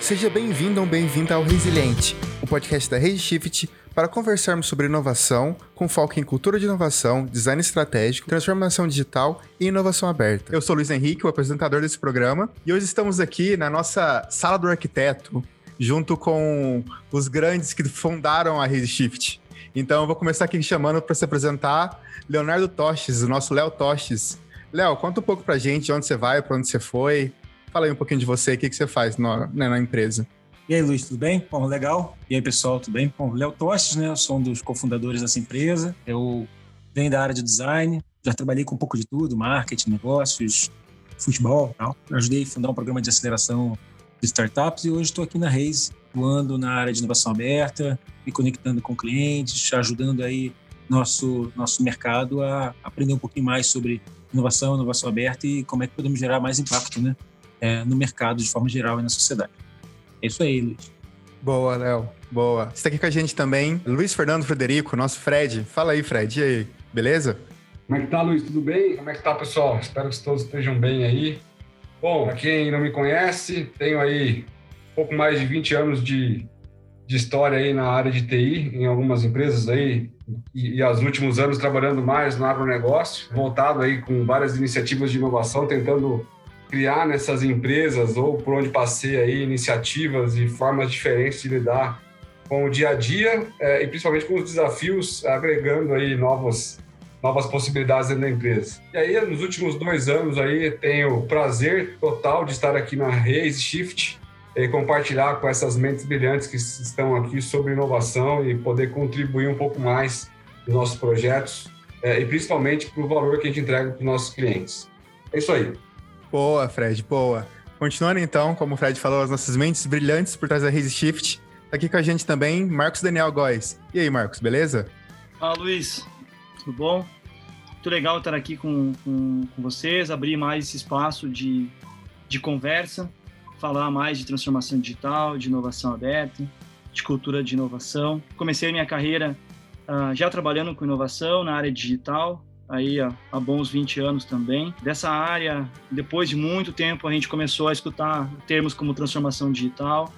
Seja bem-vindo ou bem-vinda ao Resiliente, o podcast da Shift para conversarmos sobre inovação, com foco em cultura de inovação, design estratégico, transformação digital e inovação aberta. Eu sou Luiz Henrique, o apresentador desse programa, e hoje estamos aqui na nossa sala do arquiteto, junto com os grandes que fundaram a Shift. Então eu vou começar aqui chamando para se apresentar Leonardo Tostes, o nosso Léo Tostes. Léo, conta um pouco pra gente onde você vai, para onde você foi. Fala aí um pouquinho de você, o que, que você faz no, né, na empresa. E aí, Luiz, tudo bem? Bom, legal. E aí, pessoal, tudo bem? Bom, Léo Tostes, né? Eu sou um dos cofundadores dessa empresa. Eu venho da área de design, já trabalhei com um pouco de tudo, marketing, negócios, futebol tal. Eu ajudei a fundar um programa de aceleração de startups e hoje estou aqui na Reis, atuando na área de inovação aberta, me conectando com clientes, ajudando aí nosso, nosso mercado a aprender um pouquinho mais sobre inovação, inovação aberta e como é que podemos gerar mais impacto né, é, no mercado de forma geral e na sociedade. É isso aí, Luiz. Boa, Léo. Boa. Está aqui com a gente também Luiz Fernando Frederico, nosso Fred. Fala aí, Fred. E aí, beleza? Como é que tá, Luiz? Tudo bem? Como é que tá, pessoal? Espero que todos estejam bem aí. Bom, para quem não me conhece, tenho aí um pouco mais de 20 anos de, de história aí na área de TI, em algumas empresas aí, e, e aos últimos anos trabalhando mais no agronegócio, voltado aí com várias iniciativas de inovação, tentando criar nessas empresas ou por onde passei aí iniciativas e formas diferentes de lidar com o dia a dia é, e principalmente com os desafios, agregando aí novas novas possibilidades dentro da empresa. E aí, nos últimos dois anos aí, tenho o prazer total de estar aqui na Raise Shift e compartilhar com essas mentes brilhantes que estão aqui sobre inovação e poder contribuir um pouco mais nos nossos projetos é, e principalmente para o valor que a gente entrega para os nossos clientes. É isso aí. Boa, Fred, boa. Continuando então, como o Fred falou, as nossas mentes brilhantes por trás da Raise Shift. Tá aqui com a gente também, Marcos Daniel Góes. E aí, Marcos, beleza? Fala, Luiz. Tudo bom? Muito legal estar aqui com, com, com vocês, abrir mais esse espaço de, de conversa, falar mais de transformação digital, de inovação aberta, de cultura de inovação. Comecei minha carreira uh, já trabalhando com inovação na área digital, aí há, há, bons 20 anos também. Dessa área, depois de muito tempo, a gente começou a escutar termos como transformação digital,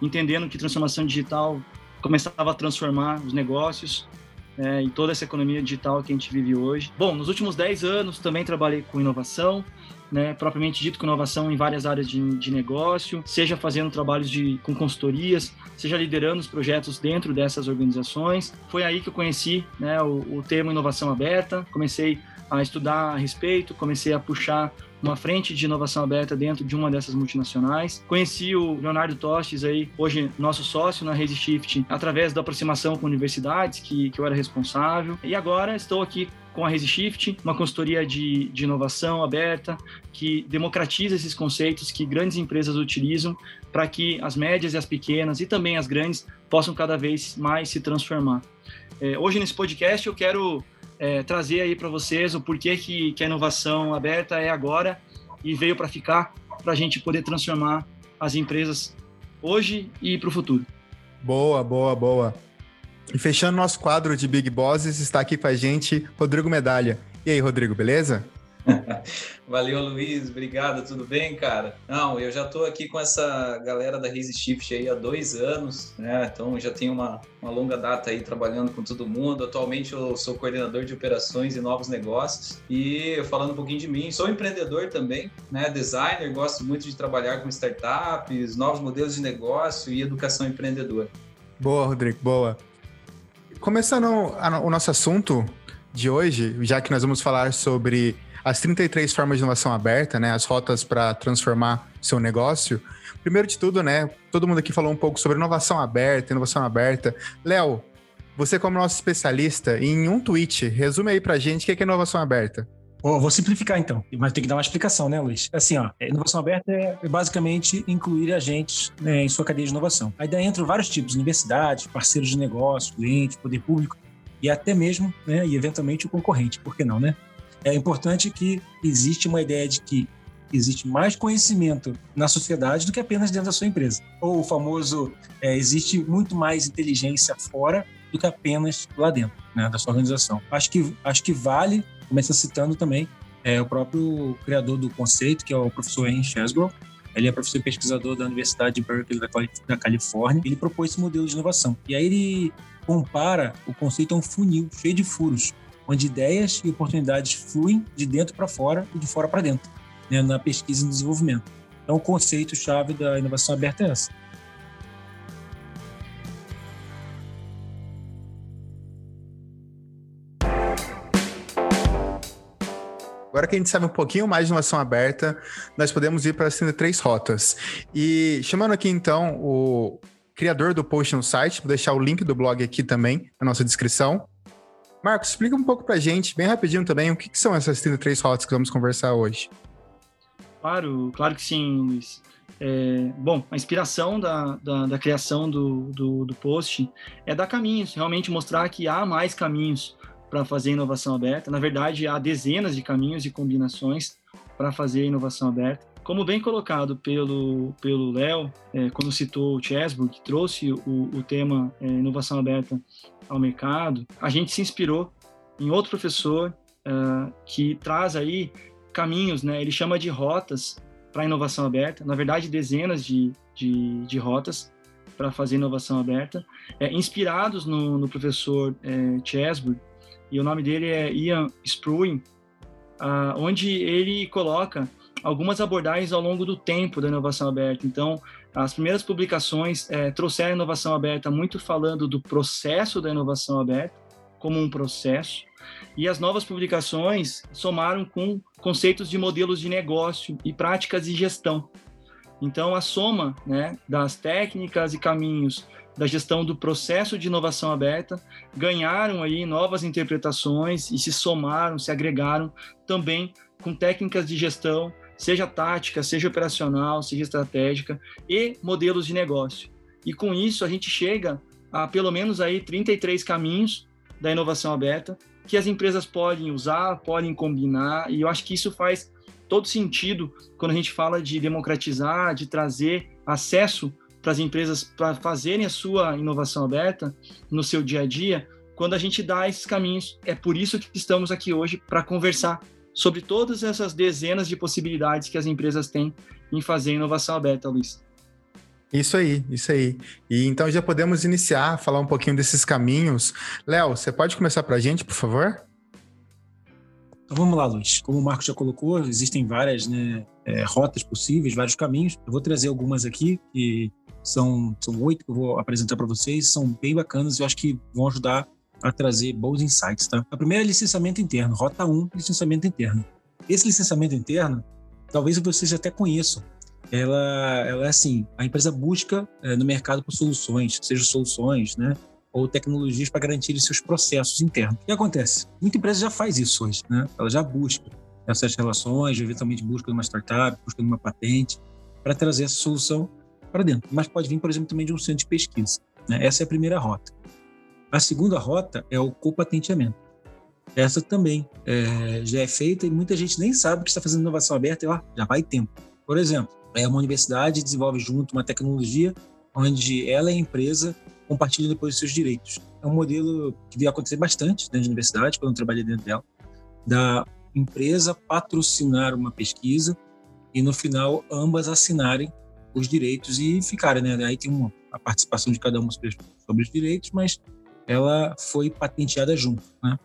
entendendo que transformação digital começava a transformar os negócios é, e toda essa economia digital que a gente vive hoje. Bom, nos últimos 10 anos também trabalhei com inovação, né, propriamente dito com inovação em várias áreas de, de negócio, seja fazendo trabalhos de, com consultorias, seja liderando os projetos dentro dessas organizações. Foi aí que eu conheci né, o, o termo inovação aberta, comecei a estudar a respeito, comecei a puxar uma frente de inovação aberta dentro de uma dessas multinacionais. Conheci o Leonardo Tostes aí, hoje nosso sócio na Rede Shift, através da aproximação com universidades que, que eu era responsável. E agora estou aqui com a ResiShift, uma consultoria de, de inovação aberta que democratiza esses conceitos que grandes empresas utilizam para que as médias e as pequenas e também as grandes possam cada vez mais se transformar. É, hoje nesse podcast eu quero é, trazer aí para vocês o porquê que, que a inovação aberta é agora e veio para ficar, para a gente poder transformar as empresas hoje e para o futuro. Boa, boa, boa. E fechando nosso quadro de Big Bosses, está aqui com a gente Rodrigo Medalha. E aí, Rodrigo, beleza? Valeu, Luiz. Obrigado. Tudo bem, cara? Não, eu já estou aqui com essa galera da Raise Shift aí há dois anos, né? Então já tenho uma, uma longa data aí trabalhando com todo mundo. Atualmente eu sou coordenador de operações e novos negócios. E falando um pouquinho de mim, sou empreendedor também, né? Designer, gosto muito de trabalhar com startups, novos modelos de negócio e educação empreendedora. Boa, Rodrigo, boa. Começando o nosso assunto de hoje, já que nós vamos falar sobre as 33 formas de inovação aberta, né, as rotas para transformar seu negócio. Primeiro de tudo, né, todo mundo aqui falou um pouco sobre inovação aberta, inovação aberta. Léo, você como nosso especialista, em um tweet, resume aí para a gente o que é inovação aberta. Vou simplificar então, mas tem que dar uma explicação, né, Luiz? Assim, ó, inovação aberta é basicamente incluir agentes né, em sua cadeia de inovação. Aí daí entram vários tipos, universidades, parceiros de negócio, clientes, poder público e até mesmo, né, e eventualmente o concorrente, por que não, né? É importante que existe uma ideia de que existe mais conhecimento na sociedade do que apenas dentro da sua empresa. Ou o famoso, é, existe muito mais inteligência fora do que apenas lá dentro né, da sua organização. Acho que, acho que vale começa citando também é, o próprio criador do conceito, que é o professor Henry Chesbrough, Ele é professor e pesquisador da Universidade de Berkeley da Califórnia. Ele propôs esse modelo de inovação. E aí ele compara o conceito a um funil cheio de furos, onde ideias e oportunidades fluem de dentro para fora e de fora para dentro, né, na pesquisa e no desenvolvimento. Então, o conceito-chave da inovação aberta é essa. Agora que a gente sabe um pouquinho mais de inovação aberta, nós podemos ir para as três rotas. E chamando aqui então o criador do post no site, vou deixar o link do blog aqui também na nossa descrição. Marcos, explica um pouco para a gente, bem rapidinho também, o que, que são essas 33 rotas que vamos conversar hoje. Claro, claro que sim, Luiz. É, bom, a inspiração da, da, da criação do, do, do, post é dar caminhos, realmente mostrar que há mais caminhos para fazer inovação aberta. Na verdade, há dezenas de caminhos e combinações para fazer inovação aberta. Como bem colocado pelo pelo Léo, é, quando citou o Chesburg, que trouxe o, o tema é, inovação aberta ao mercado, a gente se inspirou em outro professor uh, que traz aí caminhos, né? Ele chama de rotas para inovação aberta. Na verdade, dezenas de, de, de rotas para fazer inovação aberta, é, inspirados no, no professor é, Chesburg, e o nome dele é Ian Spruin, uh, onde ele coloca algumas abordagens ao longo do tempo da inovação aberta. Então, as primeiras publicações é, trouxeram a inovação aberta muito falando do processo da inovação aberta, como um processo, e as novas publicações somaram com conceitos de modelos de negócio e práticas de gestão. Então, a soma né, das técnicas e caminhos da gestão do processo de inovação aberta ganharam aí novas interpretações e se somaram, se agregaram também com técnicas de gestão, seja tática, seja operacional, seja estratégica e modelos de negócio. E com isso a gente chega a pelo menos aí 33 caminhos da inovação aberta que as empresas podem usar, podem combinar, e eu acho que isso faz todo sentido quando a gente fala de democratizar, de trazer acesso para as empresas para fazerem a sua inovação aberta no seu dia a dia, quando a gente dá esses caminhos. É por isso que estamos aqui hoje para conversar sobre todas essas dezenas de possibilidades que as empresas têm em fazer inovação aberta, Luiz. Isso aí, isso aí. E então já podemos iniciar, falar um pouquinho desses caminhos. Léo, você pode começar para a gente, por favor? Então vamos lá, Luiz. Como o Marco já colocou, existem várias né, é, rotas possíveis, vários caminhos. Eu vou trazer algumas aqui, que são, são oito que eu vou apresentar para vocês, são bem bacanas e eu acho que vão ajudar a trazer bons insights. Tá? A primeira é licenciamento interno, rota 1, licenciamento interno. Esse licenciamento interno, talvez vocês até conheçam, ela, ela é assim, a empresa busca é, no mercado por soluções, seja soluções, né, ou tecnologias para garantir seus processos internos. O que acontece? Muita empresa já faz isso hoje, né? Ela já busca essas relações, eventualmente busca uma startup, busca uma patente para trazer essa solução para dentro. Mas pode vir, por exemplo, também de um centro de pesquisa. Né? Essa é a primeira rota. A segunda rota é o copatenteamento. Essa também é, já é feita e muita gente nem sabe que está fazendo inovação aberta e ó, já vai tempo. Por exemplo, é uma universidade desenvolve junto uma tecnologia onde ela e a empresa compartilham depois os seus direitos. É um modelo que veio acontecer bastante dentro da universidade, quando eu trabalhei dentro dela, da empresa patrocinar uma pesquisa e no final ambas assinarem os direitos e ficarem, né? Aí tem uma, a participação de cada uma sobre os direitos, mas ela foi patenteada junto, né?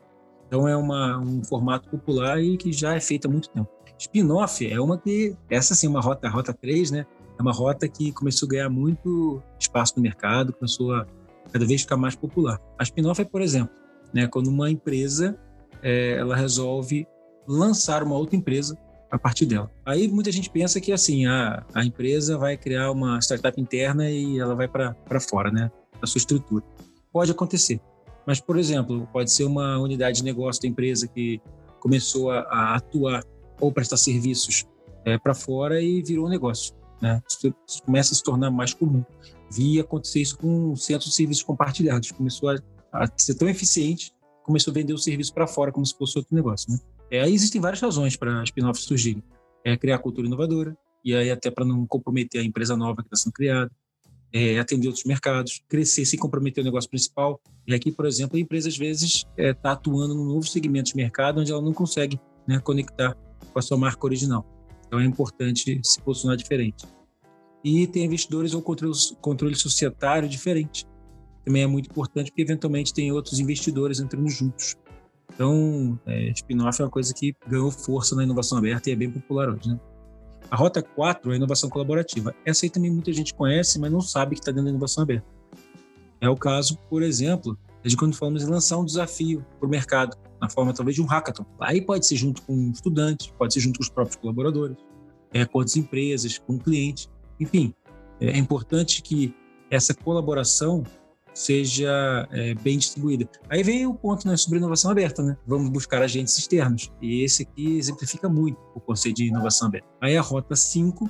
Então é uma, um formato popular e que já é feito há muito tempo. Spin-off é uma que, essa sim, uma rota, rota 3, né? É uma rota que começou a ganhar muito espaço no mercado, começou a cada vez ficar mais popular. A spin-off é, por exemplo, né, quando uma empresa é, ela resolve lançar uma outra empresa a partir dela. Aí muita gente pensa que assim a, a empresa vai criar uma startup interna e ela vai para fora, né, da sua estrutura. Pode acontecer, mas por exemplo pode ser uma unidade de negócio da empresa que começou a, a atuar ou prestar serviços é, para fora e virou um negócio. Né? Isso, começa a se tornar mais comum. Vi acontecer isso com o centro de serviços compartilhados. Começou a, a ser tão eficiente, começou a vender o serviço para fora como se fosse outro negócio. Né? É, aí existem várias razões para spin-offs surgirem. É criar cultura inovadora, e aí até para não comprometer a empresa nova que está sendo criada, é, atender outros mercados, crescer sem comprometer o negócio principal. E aqui, por exemplo, a empresa às vezes está é, tá atuando num novo segmento de mercado onde ela não consegue né, conectar com a sua marca original. Então é importante se posicionar diferente. E tem investidores ou controle, controle societário diferente. Também é muito importante porque eventualmente tem outros investidores entrando juntos. Então, é, spin-off é uma coisa que ganhou força na inovação aberta e é bem popular hoje. Né? A Rota 4 é a inovação colaborativa. Essa aí também muita gente conhece, mas não sabe que está dentro da inovação aberta. É o caso, por exemplo, de quando falamos em lançar um desafio para o mercado, na forma talvez de um hackathon. Aí pode ser junto com estudantes, pode ser junto com os próprios colaboradores, é, com outras empresas, com o cliente. Enfim, é importante que essa colaboração seja é, bem distribuída. Aí vem o ponto né, sobre inovação aberta, né? Vamos buscar agentes externos. E esse aqui exemplifica muito o conceito de inovação aberta. Aí a rota 5,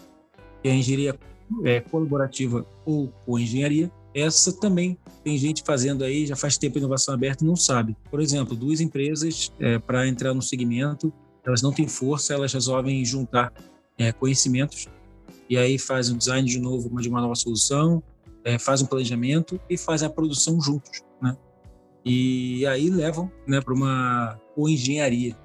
que é a engenharia é, colaborativa ou co-engenharia, essa também tem gente fazendo aí, já faz tempo inovação aberta e não sabe. Por exemplo, duas empresas, é, para entrar no segmento, elas não têm força, elas resolvem juntar é, conhecimentos e aí fazem um design de novo de uma nova solução, é, fazem um planejamento e fazem a produção juntos, né? E aí levam né, para uma engenharia.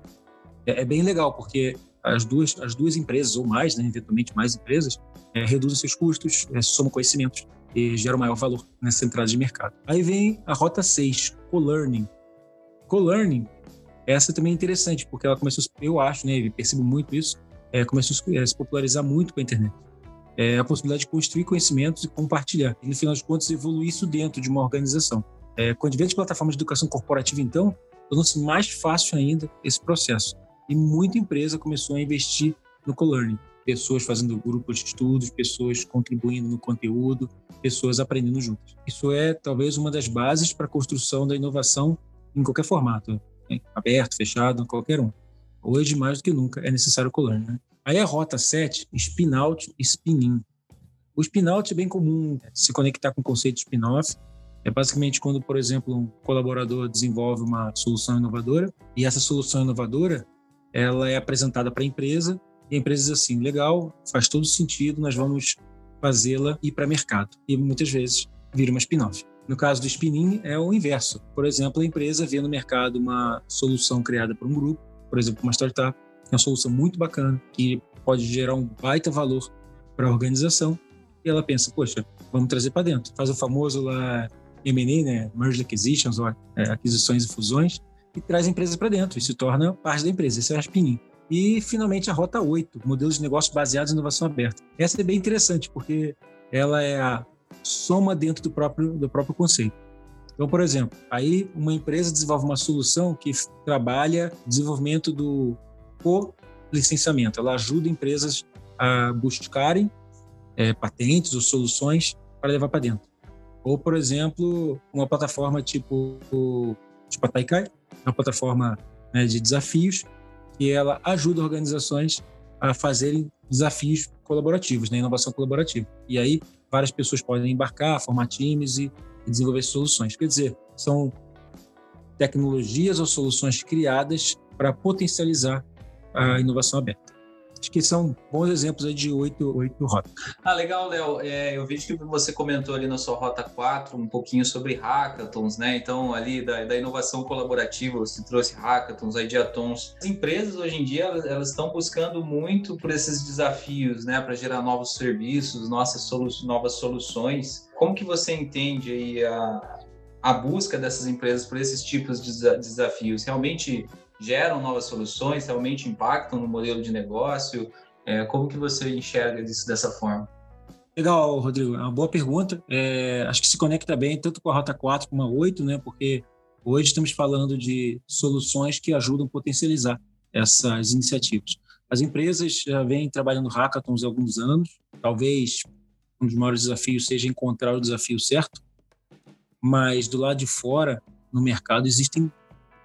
É, é, bem legal, porque as duas, as duas empresas, ou mais, né, eventualmente mais empresas, é, reduzem seus custos, é, somam conhecimentos e geram maior valor nessa entrada de mercado. Aí vem a rota 6, co-learning. Co-learning, essa também é interessante, porque ela começou, eu acho, né, eu percebo muito isso, é, começou a se popularizar muito com a internet é a possibilidade de construir conhecimentos e compartilhar. E, no final de contas, evoluir isso dentro de uma organização. É, com de plataformas de educação corporativa, então, tornou-se mais fácil ainda esse processo. E muita empresa começou a investir no co-learning. Pessoas fazendo grupos de estudos, pessoas contribuindo no conteúdo, pessoas aprendendo juntas. Isso é, talvez, uma das bases para a construção da inovação em qualquer formato, né? aberto, fechado, qualquer um. Hoje, mais do que nunca, é necessário co-learning. Né? Aí a rota 7, spin-out e spin-in. O spin-out é bem comum se conectar com o conceito de spin-off. É basicamente quando, por exemplo, um colaborador desenvolve uma solução inovadora e essa solução inovadora ela é apresentada para a empresa e a empresa diz assim, legal, faz todo sentido, nós vamos fazê-la ir para mercado. E muitas vezes vira uma spin-off. No caso do spin-in é o inverso. Por exemplo, a empresa vê no mercado uma solução criada por um grupo, por exemplo, uma startup, é uma solução muito bacana, que pode gerar um baita valor para a organização. E ela pensa, poxa, vamos trazer para dentro. Faz o famoso lá M&A, né, Merge Acquisitions, ou é, aquisições e fusões, e traz a empresa para dentro e se torna parte da empresa. Esse é o Aspinim. E, finalmente, a Rota 8, modelos de negócio baseados em inovação aberta. Essa é bem interessante, porque ela é a soma dentro do próprio, do próprio conceito. Então, por exemplo, aí uma empresa desenvolve uma solução que trabalha desenvolvimento do co-licenciamento. Ela ajuda empresas a buscarem é, patentes ou soluções para levar para dentro. Ou, por exemplo, uma plataforma tipo, tipo a Taikai, uma plataforma né, de desafios, que ela ajuda organizações a fazerem desafios colaborativos, né, inovação colaborativa. E aí várias pessoas podem embarcar, formar times e desenvolver soluções. Quer dizer, são tecnologias ou soluções criadas para potencializar a inovação aberta. Acho que são bons exemplos de oito, oito rotas. Ah, legal, Léo. É, eu vejo que você comentou ali na sua rota 4 um pouquinho sobre hackathons, né? Então, ali da, da inovação colaborativa, você trouxe hackathons, ideatons. As empresas, hoje em dia, elas, elas estão buscando muito por esses desafios, né? Para gerar novos serviços, nossas solu novas soluções. Como que você entende aí a, a busca dessas empresas por esses tipos de desafios? Realmente geram novas soluções, realmente impactam no modelo de negócio? É, como que você enxerga isso dessa forma? Legal, Rodrigo. É uma boa pergunta. É, acho que se conecta bem tanto com a Rota 4 como a 8, né? Porque hoje estamos falando de soluções que ajudam a potencializar essas iniciativas. As empresas já vêm trabalhando hackathons há alguns anos. Talvez um dos maiores desafios seja encontrar o desafio certo, mas do lado de fora, no mercado, existem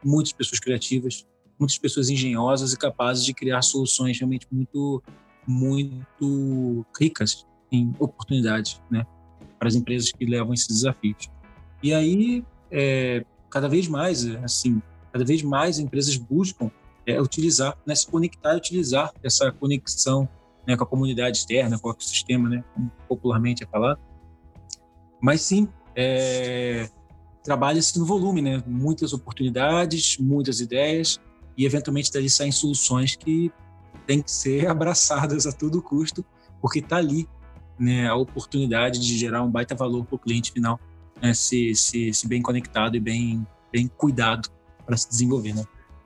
muitas pessoas criativas, muitas pessoas engenhosas e capazes de criar soluções realmente muito, muito ricas em oportunidades, né, para as empresas que levam esses desafios. E aí, é, cada vez mais, assim, cada vez mais empresas buscam é, utilizar, né, se conectar e utilizar essa conexão né, com a comunidade externa, com o ecossistema, né, como popularmente é falado. Mas sim, é, trabalha-se no volume, né? Muitas oportunidades, muitas ideias e eventualmente dali saem soluções que têm que ser abraçadas a todo custo, porque está ali né, a oportunidade de gerar um baita valor para o cliente final, né, se, se, se bem conectado e bem, bem cuidado para se desenvolver. Né?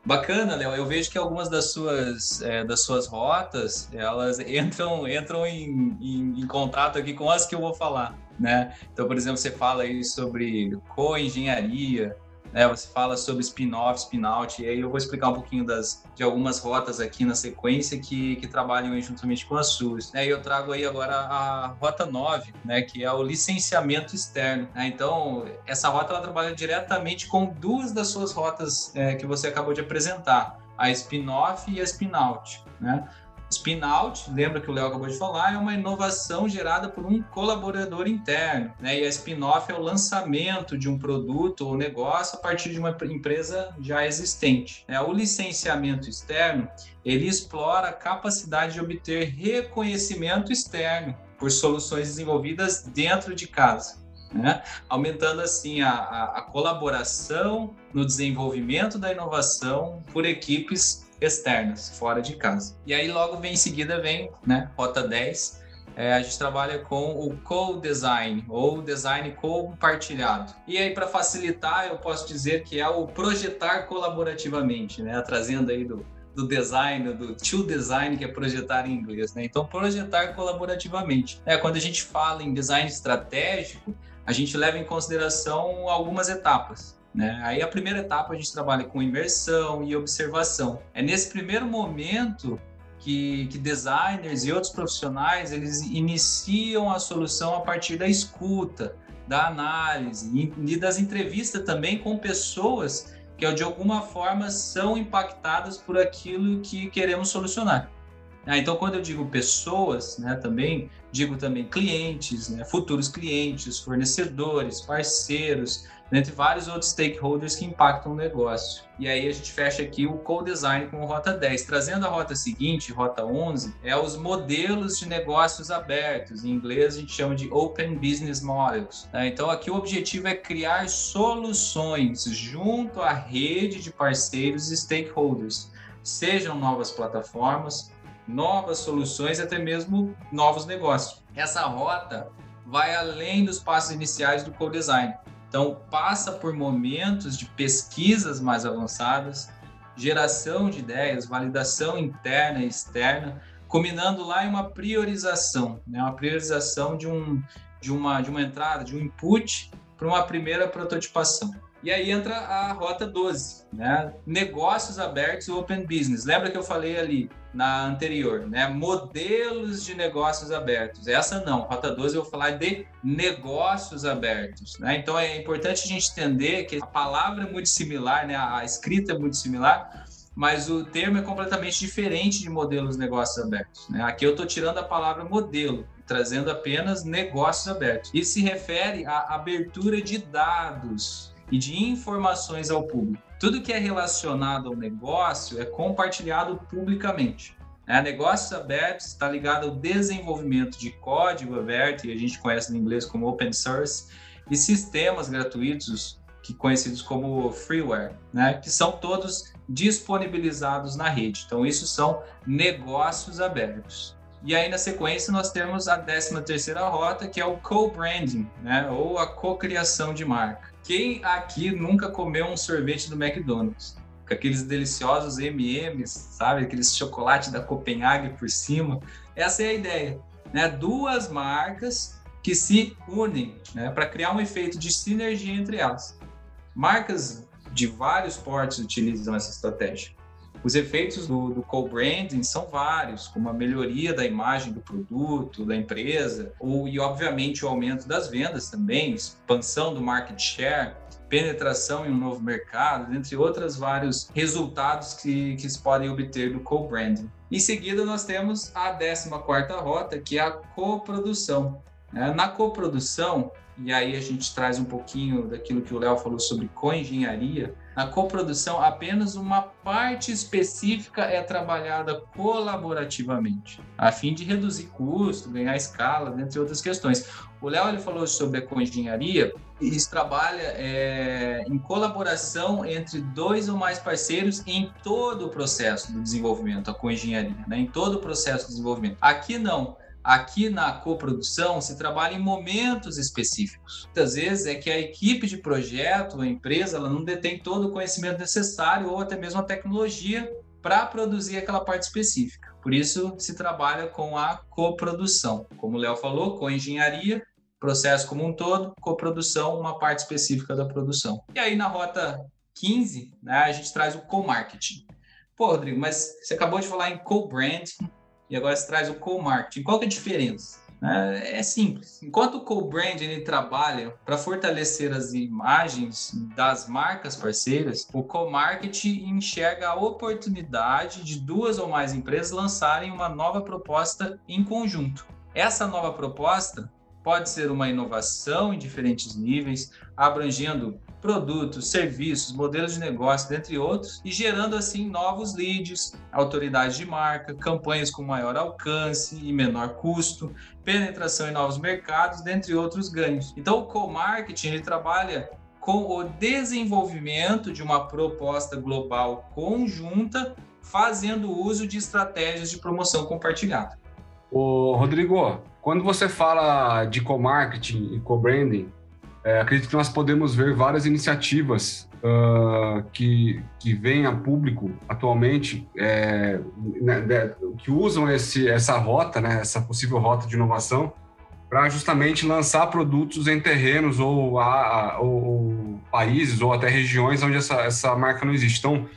Bacana, Léo. Eu vejo que algumas das suas, é, das suas rotas, elas entram, entram em, em, em, contato aqui com as que eu vou falar, né? Então, por exemplo, você fala aí sobre co-engenharia, né? Você fala sobre spin-off, spin-out, e aí eu vou explicar um pouquinho das, de algumas rotas aqui na sequência que, que trabalham juntamente com as suas. Né? E eu trago aí agora a rota 9, né? que é o licenciamento externo. Né? Então, essa rota ela trabalha diretamente com duas das suas rotas é, que você acabou de apresentar, a spin-off e a spin-out. Né? Spin-out, lembra que o Léo acabou de falar, é uma inovação gerada por um colaborador interno, né? E a spin-off é o lançamento de um produto ou negócio a partir de uma empresa já existente. Né? O licenciamento externo, ele explora a capacidade de obter reconhecimento externo por soluções desenvolvidas dentro de casa. Né? aumentando assim a, a, a, colaboração no desenvolvimento da inovação por equipes externas, fora de casa. E aí logo vem em seguida vem, né, rota 10, é, a gente trabalha com o co-design ou design compartilhado. E aí para facilitar, eu posso dizer que é o projetar colaborativamente, né, trazendo aí do do design, do to design, que é projetar em inglês, né? Então, projetar colaborativamente. É, quando a gente fala em design estratégico, a gente leva em consideração algumas etapas. Né? Aí a primeira etapa a gente trabalha com imersão e observação. É nesse primeiro momento que, que, designers e outros profissionais eles iniciam a solução a partir da escuta, da análise e, das entrevistas também com pessoas que de alguma forma são impactadas por aquilo que queremos solucionar. Ah, então, quando eu digo pessoas, né, também digo também clientes, né, futuros clientes, fornecedores, parceiros, entre vários outros stakeholders que impactam o negócio. E aí a gente fecha aqui o co-design com a rota 10. Trazendo a rota seguinte, rota 11, é os modelos de negócios abertos. Em inglês a gente chama de Open Business Models. Né? Então aqui o objetivo é criar soluções junto à rede de parceiros e stakeholders. Sejam novas plataformas, novas soluções e até mesmo novos negócios. Essa rota vai além dos passos iniciais do co-design. Então, passa por momentos de pesquisas mais avançadas, geração de ideias, validação interna e externa, combinando lá em uma priorização, né? uma priorização de, um, de, uma, de uma entrada, de um input para uma primeira prototipação. E aí entra a rota 12, né? Negócios abertos open business. Lembra que eu falei ali na anterior, né? Modelos de negócios abertos. Essa não, rota 12 eu vou falar de negócios abertos, né? Então é importante a gente entender que a palavra é muito similar, né? A escrita é muito similar, mas o termo é completamente diferente de modelos de negócios abertos. Né? Aqui eu estou tirando a palavra modelo, trazendo apenas negócios abertos. Isso se refere à abertura de dados e de informações ao público. Tudo que é relacionado ao negócio é compartilhado publicamente. É, negócios abertos está ligado ao desenvolvimento de código aberto, e a gente conhece no inglês como open source, e sistemas gratuitos, que conhecidos como freeware, né, que são todos disponibilizados na rede. Então, isso são negócios abertos. E aí, na sequência, nós temos a 13 terceira rota, que é o co-branding, né, ou a co-criação de marca. Quem aqui nunca comeu um sorvete do McDonald's? Com aqueles deliciosos M&M's, sabe? Aqueles chocolate da Copenhague por cima. Essa é a ideia, né? Duas marcas que se unem, né? Para criar um efeito de sinergia entre elas. Marcas de vários portes utilizam essa estratégia. Os efeitos do, do co-branding são vários, como a melhoria da imagem do produto, da empresa, ou, e obviamente o aumento das vendas também, expansão do market share, penetração em um novo mercado, entre outros vários resultados que, que se podem obter do co-branding. Em seguida, nós temos a 14ª rota, que é a coprodução. Na coprodução, e aí a gente traz um pouquinho daquilo que o Léo falou sobre coengenharia, na coprodução, apenas uma parte específica é trabalhada colaborativamente, a fim de reduzir custo, ganhar escala, dentre outras questões. O Léo ele falou sobre a coengenharia, e isso trabalha é, em colaboração entre dois ou mais parceiros em todo o processo do desenvolvimento, a coengenharia, né? em todo o processo de desenvolvimento. Aqui não. Aqui na coprodução se trabalha em momentos específicos. Muitas vezes é que a equipe de projeto, a empresa, ela não detém todo o conhecimento necessário ou até mesmo a tecnologia para produzir aquela parte específica. Por isso se trabalha com a coprodução. Como o Léo falou, com engenharia, processo como um todo, coprodução, uma parte específica da produção. E aí na rota 15, né, a gente traz o co-marketing. Pô, Rodrigo, mas você acabou de falar em co-brand, e agora você traz o co-marketing. Qual que é a diferença? É, é simples. Enquanto o co-brand ele trabalha para fortalecer as imagens das marcas parceiras, o co-marketing enxerga a oportunidade de duas ou mais empresas lançarem uma nova proposta em conjunto. Essa nova proposta pode ser uma inovação em diferentes níveis, abrangendo produtos, serviços, modelos de negócio, dentre outros, e gerando assim novos leads, autoridades de marca, campanhas com maior alcance e menor custo, penetração em novos mercados, dentre outros ganhos. Então, o co-marketing ele trabalha com o desenvolvimento de uma proposta global conjunta, fazendo uso de estratégias de promoção compartilhada. Ô, Rodrigo, quando você fala de co-marketing e co-branding, é, acredito que nós podemos ver várias iniciativas uh, que, que vêm a público atualmente, é, né, que usam esse, essa rota, né, essa possível rota de inovação, para justamente lançar produtos em terrenos ou, a, ou, países ou até regiões onde essa, essa marca não existe. Então,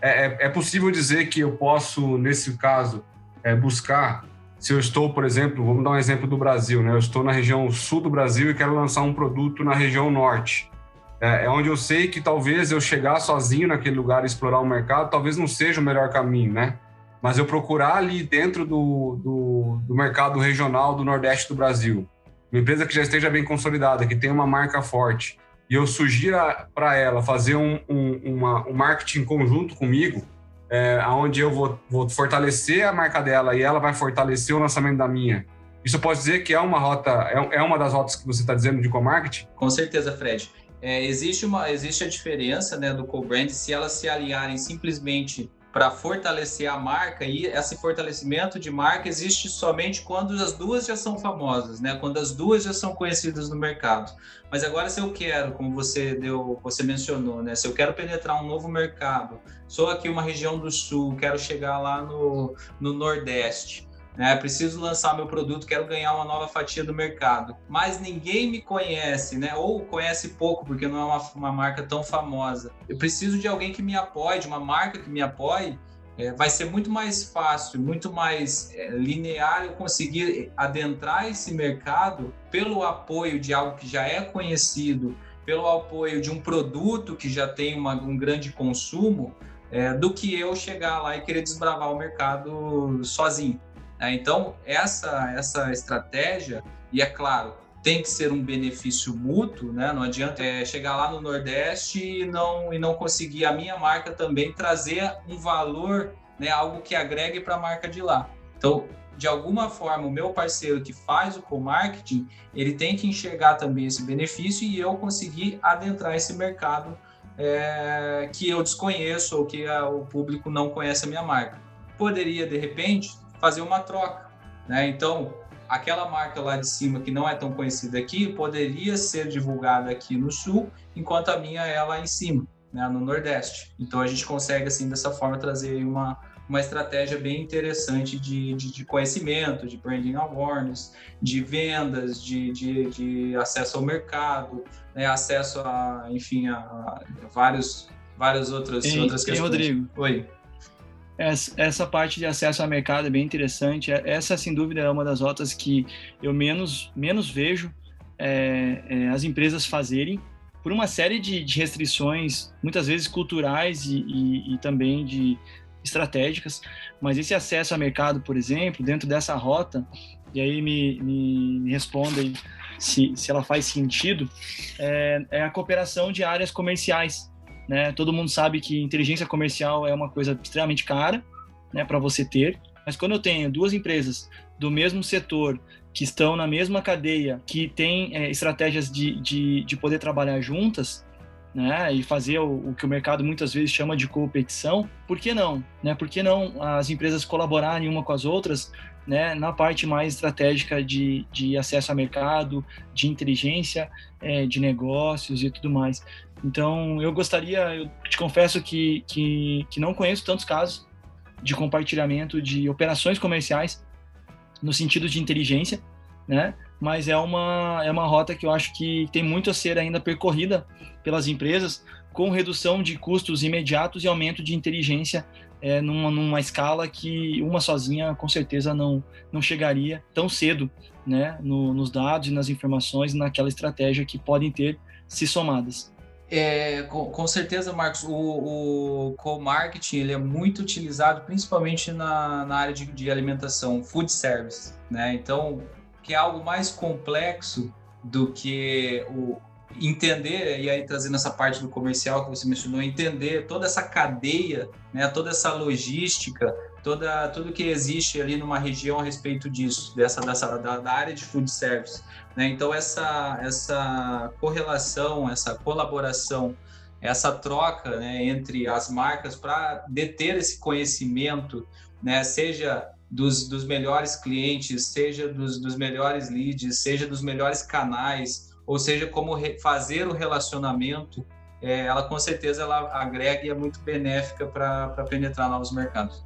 é, é, é possível dizer que eu posso, nesse caso, é, buscar se eu estou, por exemplo, vamos dar um exemplo do Brasil, né? Eu estou na região sul do Brasil e quero lançar um produto na região norte. É, é onde eu sei que talvez eu chegar sozinho naquele lugar e explorar o mercado, talvez não seja o melhor caminho, né? Mas eu procurar ali dentro do, do, do mercado regional do Nordeste do Brasil, uma empresa que já esteja bem consolidada, que tenha uma marca forte, e eu sugira para ela fazer um, um, uma, um marketing conjunto comigo, é, onde eu vou, vou fortalecer a marca dela e ela vai fortalecer o lançamento da minha. Isso pode dizer que é uma rota, é, é uma das rotas que você está dizendo de co-marketing? Com certeza, Fred. É, existe, uma, existe a diferença né, do co-brand se elas se aliarem simplesmente para fortalecer a marca e esse fortalecimento de marca existe somente quando as duas já são famosas, né? Quando as duas já são conhecidas no mercado. Mas agora se eu quero, como você deu, você mencionou, né? Se eu quero penetrar um novo mercado, sou aqui uma região do sul, quero chegar lá no, no Nordeste né? Preciso lançar meu produto, quero ganhar uma nova fatia do mercado, mas ninguém me conhece, né? Ou conhece pouco porque não é uma, uma marca tão famosa. Eu preciso de alguém que me apoie, de uma marca que me apoie. É, vai ser muito mais fácil, muito mais é, linear eu conseguir adentrar esse mercado pelo apoio de algo que já é conhecido, pelo apoio de um produto que já tem uma, um grande consumo, é, do que eu chegar lá e querer desbravar o mercado sozinho. Né? Então, essa, essa estratégia, e é claro, tem que ser um benefício mútuo, né? Não adianta é, chegar lá no Nordeste e não, e não conseguir a minha marca também trazer um valor, né? algo que agregue para a marca de lá. Então, de alguma forma, o meu parceiro que faz o co-marketing, ele tem que enxergar também esse benefício e eu conseguir adentrar esse mercado é, que eu desconheço ou que a, o público não conhece a minha marca. Poderia, de repente, fazer uma troca. Né? Então, aquela marca lá de cima que não é tão conhecida aqui poderia ser divulgada aqui no sul, enquanto a minha é lá em cima, né, no Nordeste. Então a gente consegue assim dessa forma trazer uma uma estratégia bem interessante de, de, de conhecimento, de branding awareness, de vendas, de, de, de acesso ao mercado, né, acesso a, enfim, a, a vários, várias outras, ei, outras questões. Ei, Rodrigo. Oi essa parte de acesso ao mercado é bem interessante. É, essa, sem dúvida, é uma das rotas que eu menos, menos vejo é, é, as empresas fazerem, por uma série de, de restrições, muitas vezes culturais e, e, e, também de estratégicas. Mas esse acesso ao mercado, por exemplo, dentro dessa rota, e aí me, me, me respondem se, se ela faz sentido, é, é a cooperação de áreas comerciais. Né? Todo mundo sabe que inteligência comercial é uma coisa extremamente cara né, para você ter, mas quando eu tenho duas empresas do mesmo setor que estão na mesma cadeia, que têm é, estratégias de, de, de poder trabalhar juntas, né, e fazer o, o, que o mercado muitas vezes chama de competição, por que não? Né? Por que não as empresas colaborarem uma com as outras né, na parte mais estratégica de, de acesso a mercado, de inteligência, é, de negócios e tudo mais? Então, eu gostaria, eu te confesso que, que, que não conheço tantos casos de compartilhamento de operações comerciais no sentido de inteligência, né? Mas é uma, é uma rota que eu acho que tem muito a ser ainda percorrida pelas empresas, com redução de custos imediatos e aumento de inteligência é, numa, numa escala que uma sozinha com certeza não, não chegaria tão cedo né, no, nos dados e nas informações, naquela estratégia que podem ter se somadas. É, com, com, certeza, Marcos, o, o co-marketing ele é muito utilizado principalmente na, na área de, de alimentação, food service, né? Então, que é algo mais complexo do que o entender, e aí trazendo essa parte do comercial que você mencionou, entender toda essa cadeia, né, toda essa logística, toda, tudo que existe ali numa região a respeito disso, dessa, dessa da, da área de food service. Né? Então, essa, essa correlação, essa colaboração, essa troca né, entre as marcas para deter esse conhecimento, né, seja dos, dos melhores clientes, seja dos, dos melhores leads, seja dos melhores canais, ou seja, como fazer o relacionamento, é, ela com certeza ela agrega e é muito benéfica para penetrar novos mercados.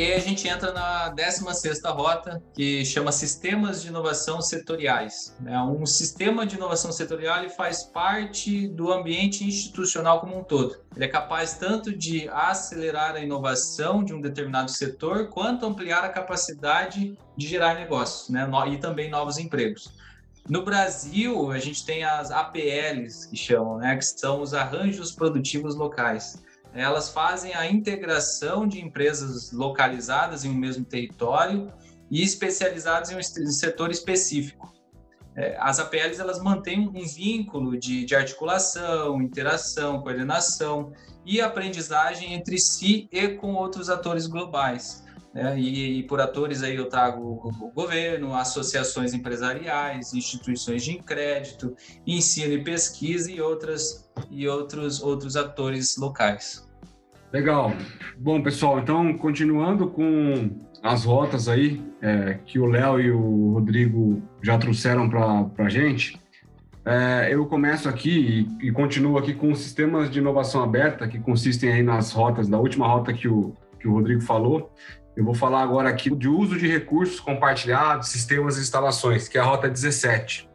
E a gente entra na 16ª rota, que chama Sistemas de Inovação Setoriais. É um sistema de inovação setorial ele faz parte do ambiente institucional como um todo. Ele é capaz tanto de acelerar a inovação de um determinado setor, quanto ampliar a capacidade de gerar negócios né? e também novos empregos. No Brasil, a gente tem as APLs, que chamam, né? que são os arranjos produtivos locais elas fazem a integração de empresas localizadas em um mesmo território e especializadas em um setor específico. É, as APLs elas mantêm um vínculo de, de articulação, interação, coordenação e aprendizagem entre si e com outros atores globais. Né? E, e, por atores aí eu trago o governo, associações empresariais, instituições de crédito, ensino e pesquisa e outras e outros outros atores locais. Legal. Bom, pessoal, então continuando com as rotas aí é, que o Léo e o Rodrigo já trouxeram para a gente, é, eu começo aqui e, e, continuo aqui com sistemas de inovação aberta que consistem aí nas rotas da última rota que o, que o Rodrigo falou, eu vou falar agora aqui de uso de recursos compartilhados, sistemas e instalações, que é a Rota 17,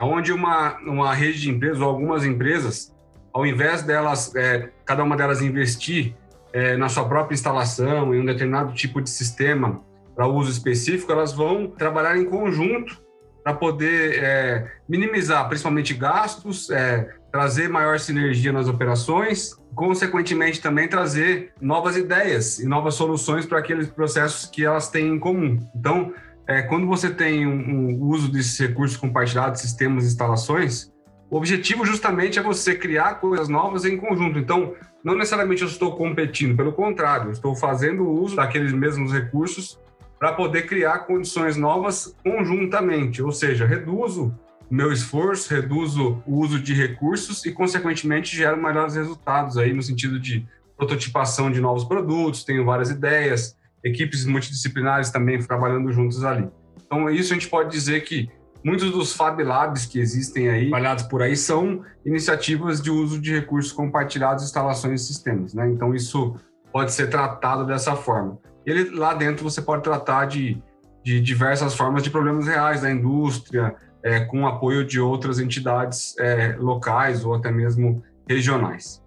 onde uma, uma rede de empresas ou algumas empresas, ao invés delas, é, cada uma delas investir é, na sua própria instalação, em um determinado tipo de sistema para uso específico, elas vão trabalhar em conjunto para poder é, minimizar, principalmente gastos, é, trazer maior sinergia nas operações, consequentemente também trazer novas ideias e novas soluções para aqueles processos que elas têm em comum. Então, é, quando você tem um, um uso desses recursos compartilhados, sistemas, instalações, o objetivo justamente é você criar coisas novas em conjunto. Então, não necessariamente eu estou competindo, pelo contrário, eu estou fazendo uso daqueles mesmos recursos para poder criar condições novas conjuntamente, ou seja, reduzo meu esforço, reduzo o uso de recursos e, consequentemente, gero melhores resultados aí no sentido de prototipação de novos produtos, tenho várias ideias, equipes multidisciplinares também trabalhando juntos ali. Então, isso a gente pode dizer que muitos dos Fab Labs que existem aí, espalhados por aí, são iniciativas de uso de recursos compartilhados, instalações e sistemas. Né? Então, isso pode ser tratado dessa forma. Ele, lá dentro você pode tratar de, de diversas formas de problemas reais da indústria, é, com apoio de outras entidades é, locais ou até mesmo regionais.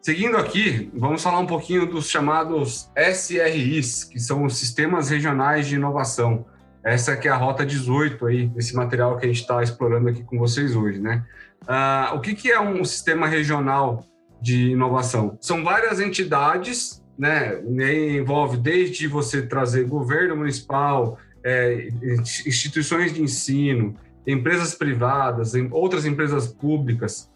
Seguindo aqui, vamos falar um pouquinho dos chamados SRIs, que são os Sistemas Regionais de Inovação. Essa que é a rota 18 aí, desse material que a gente está explorando aqui com vocês hoje, né? Ah, o que, que é um sistema regional de inovação? São várias entidades, né? Envolve desde você trazer governo municipal, é, instituições de ensino, empresas privadas, outras empresas públicas,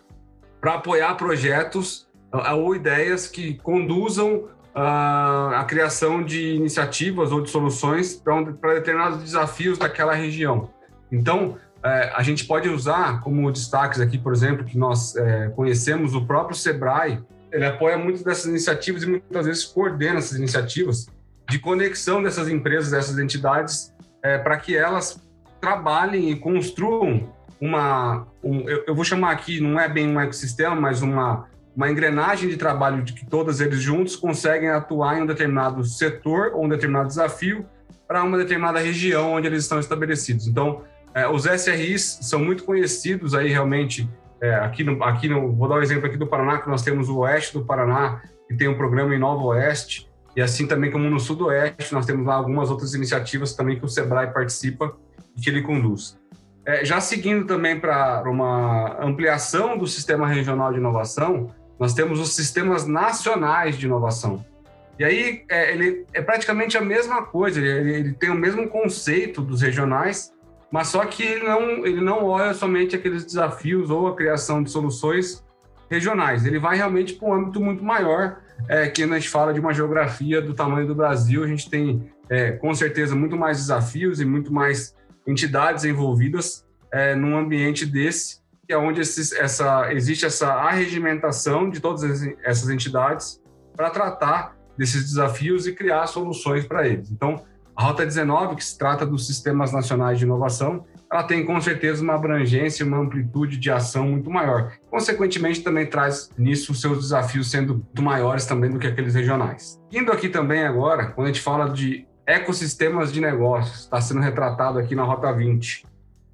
para apoiar projetos ou ideias que conduzam a, a criação de iniciativas ou de soluções para determinados desafios daquela região. Então, é, a gente pode usar como destaques aqui, por exemplo, que nós é, conhecemos o próprio Sebrae, ele apoia muitas dessas iniciativas e muitas vezes coordena essas iniciativas de conexão dessas empresas, dessas entidades, é, para que elas trabalhem e construam uma, um, eu, vou chamar aqui, não é bem um ecossistema, mas uma, uma engrenagem de trabalho de que todos eles juntos conseguem atuar em um determinado setor ou um determinado desafio para uma determinada região onde eles estão estabelecidos. Então, é, os SRIs são muito conhecidos aí realmente é, aqui no, aqui no, vou dar um exemplo aqui do Paraná que nós temos o oeste do Paraná que tem um programa em Nova Oeste e assim também como no Sudoeste nós temos lá algumas outras iniciativas também que o Sebrae participa e que ele conduz. É, já seguindo também para uma ampliação do sistema regional de inovação, nós temos os sistemas nacionais de inovação. E aí é, ele é praticamente a mesma coisa, ele, ele, tem o mesmo conceito dos regionais, mas só que ele não, ele não olha somente aqueles desafios ou a criação de soluções regionais. Ele vai realmente para um âmbito muito maior, é, que a gente fala de uma geografia do tamanho do Brasil, a gente tem é, com certeza muito mais desafios e muito mais entidades envolvidas é, num ambiente desse, que é onde esses, essa, existe essa arregimentação de todas essas entidades para tratar desses desafios e criar soluções para eles. Então, a Rota 19, que se trata dos sistemas nacionais de inovação, ela tem com certeza uma abrangência, uma amplitude de ação muito maior. Consequentemente, também traz nisso seus desafios sendo muito maiores também do que aqueles regionais. Indo aqui também agora, quando a gente fala de ecossistemas de negócios, está sendo retratado aqui na Rota 20.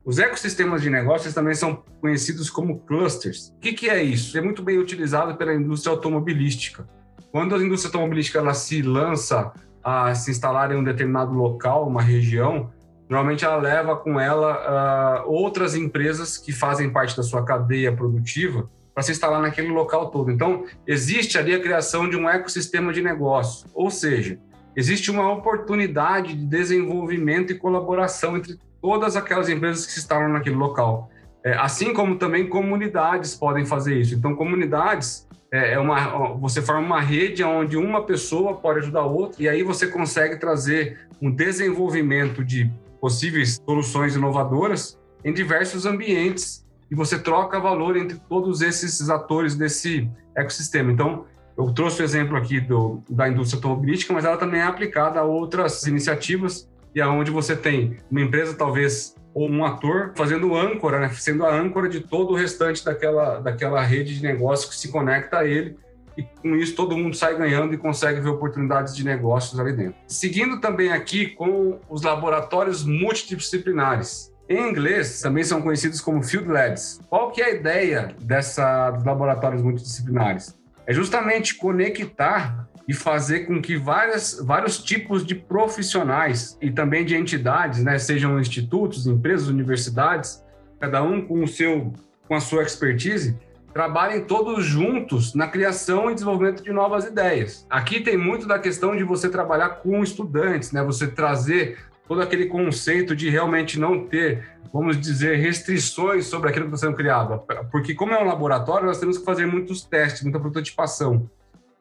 Os ecossistemas de negócios também são conhecidos como clusters. O que, que é isso? É muito bem utilizado pela indústria automobilística. Quando a indústria automobilística ela se lança a se instalar em um determinado local, uma região, normalmente ela leva com ela uh, outras empresas que fazem parte da sua cadeia produtiva para se instalar naquele local todo. Então, existe ali a criação de um ecossistema de negócio, ou seja, existe uma oportunidade de desenvolvimento e colaboração entre todas aquelas empresas que se instalam naquele local. É, assim como também comunidades podem fazer isso. Então, comunidades é, é uma, você forma uma rede onde uma pessoa pode ajudar a outra e aí você consegue trazer um desenvolvimento de possíveis soluções inovadoras em diversos ambientes e você troca valor entre todos esses atores desse ecossistema. Então, eu trouxe o exemplo aqui do, da indústria automobilística, mas ela também é aplicada a outras iniciativas e aonde você tem uma empresa talvez ou um ator fazendo âncora, né? sendo a âncora de todo o restante daquela, daquela rede de negócio que se conecta a ele e com isso todo mundo sai ganhando e consegue ver oportunidades de negócios ali dentro. Seguindo também aqui com os laboratórios multidisciplinares. Em inglês, também são conhecidos como Field Labs. Qual que é a ideia dessa, dos laboratórios multidisciplinares? É justamente conectar e fazer com que várias, vários tipos de profissionais e também de entidades, né, sejam institutos, empresas, universidades, cada um com o seu com a sua expertise, trabalhem todos juntos na criação e desenvolvimento de novas ideias. Aqui tem muito da questão de você trabalhar com estudantes, né? Você trazer todo aquele conceito de realmente não ter, vamos dizer, restrições sobre aquilo que está sendo criado. Porque como é um laboratório, nós temos que fazer muitos testes, muita prototipação.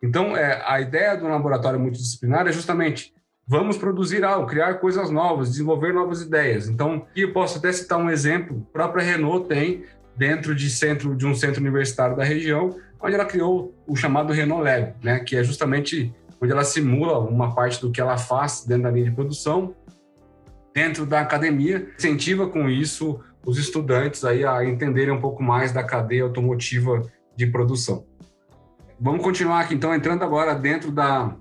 Então, é, a ideia do laboratório multidisciplinar é justamente vamos produzir algo, criar coisas novas, desenvolver novas ideias. Então, aqui eu posso até citar um exemplo, a própria Renault tem dentro de centro de um centro universitário da região, onde ela criou o chamado Renault Lab, né, que é justamente onde ela simula uma parte do que ela faz dentro da linha de produção, dentro da academia, incentiva com isso os estudantes aí a entenderem um pouco mais da cadeia automotiva de produção. Vamos continuar aqui, então, entrando agora dentro da,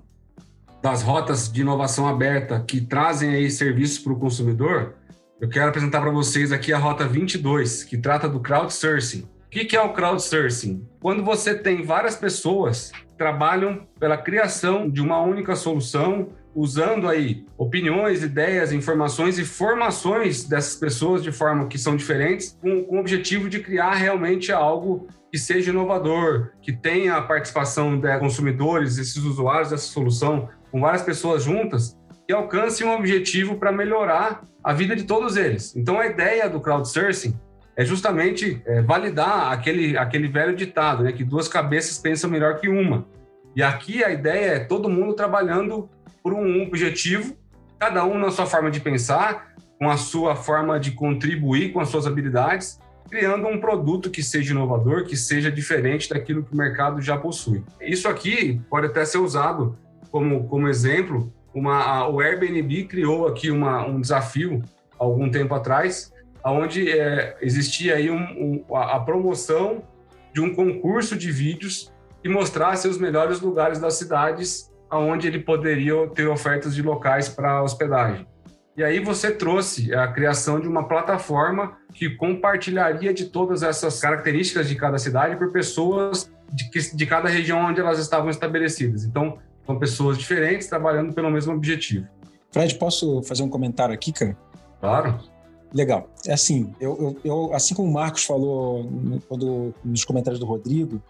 das rotas de inovação aberta que trazem aí serviços para o consumidor. Eu quero apresentar para vocês aqui a rota 22, que trata do crowdsourcing. O que é o crowdsourcing? Quando você tem várias pessoas que trabalham pela criação de uma única solução usando aí opiniões, ideias, informações e formações dessas pessoas de forma que são diferentes, com, com o objetivo de criar realmente algo que seja inovador, que tenha a participação de consumidores, esses usuários dessa solução, com várias pessoas juntas, que alcance um objetivo para melhorar a vida de todos eles. Então, a ideia do crowdsourcing é justamente é, validar aquele, aquele velho ditado, né, que duas cabeças pensam melhor que uma. E aqui a ideia é todo mundo trabalhando por um objetivo, cada um na sua forma de pensar, com a sua forma de contribuir com as suas habilidades, criando um produto que seja inovador, que seja diferente daquilo que o mercado já possui. Isso aqui pode até ser usado como, como exemplo. Uma, a, o Airbnb criou aqui uma, um desafio algum tempo atrás, onde é, existia aí um, um, a promoção de um concurso de vídeos que mostrasse os melhores lugares das cidades aonde ele poderia ter ofertas de locais para hospedagem. E aí você trouxe a criação de uma plataforma que compartilharia de todas essas características de cada cidade por pessoas de, de cada região onde elas estavam estabelecidas. Então, são pessoas diferentes trabalhando pelo mesmo objetivo. Fred, posso fazer um comentário aqui, cara? Claro. Legal. É assim, eu, eu, eu assim como o Marcos falou quando, nos comentários do Rodrigo,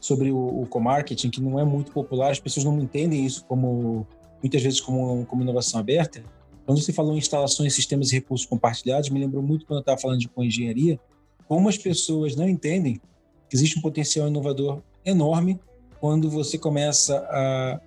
sobre o, o co-marketing, que não é muito popular, as pessoas não entendem isso como muitas vezes como, como inovação aberta. Quando você falou em instalações, sistemas e recursos compartilhados, me lembrou muito quando eu estava falando de engenharia, como as pessoas não entendem que existe um potencial inovador enorme quando você começa a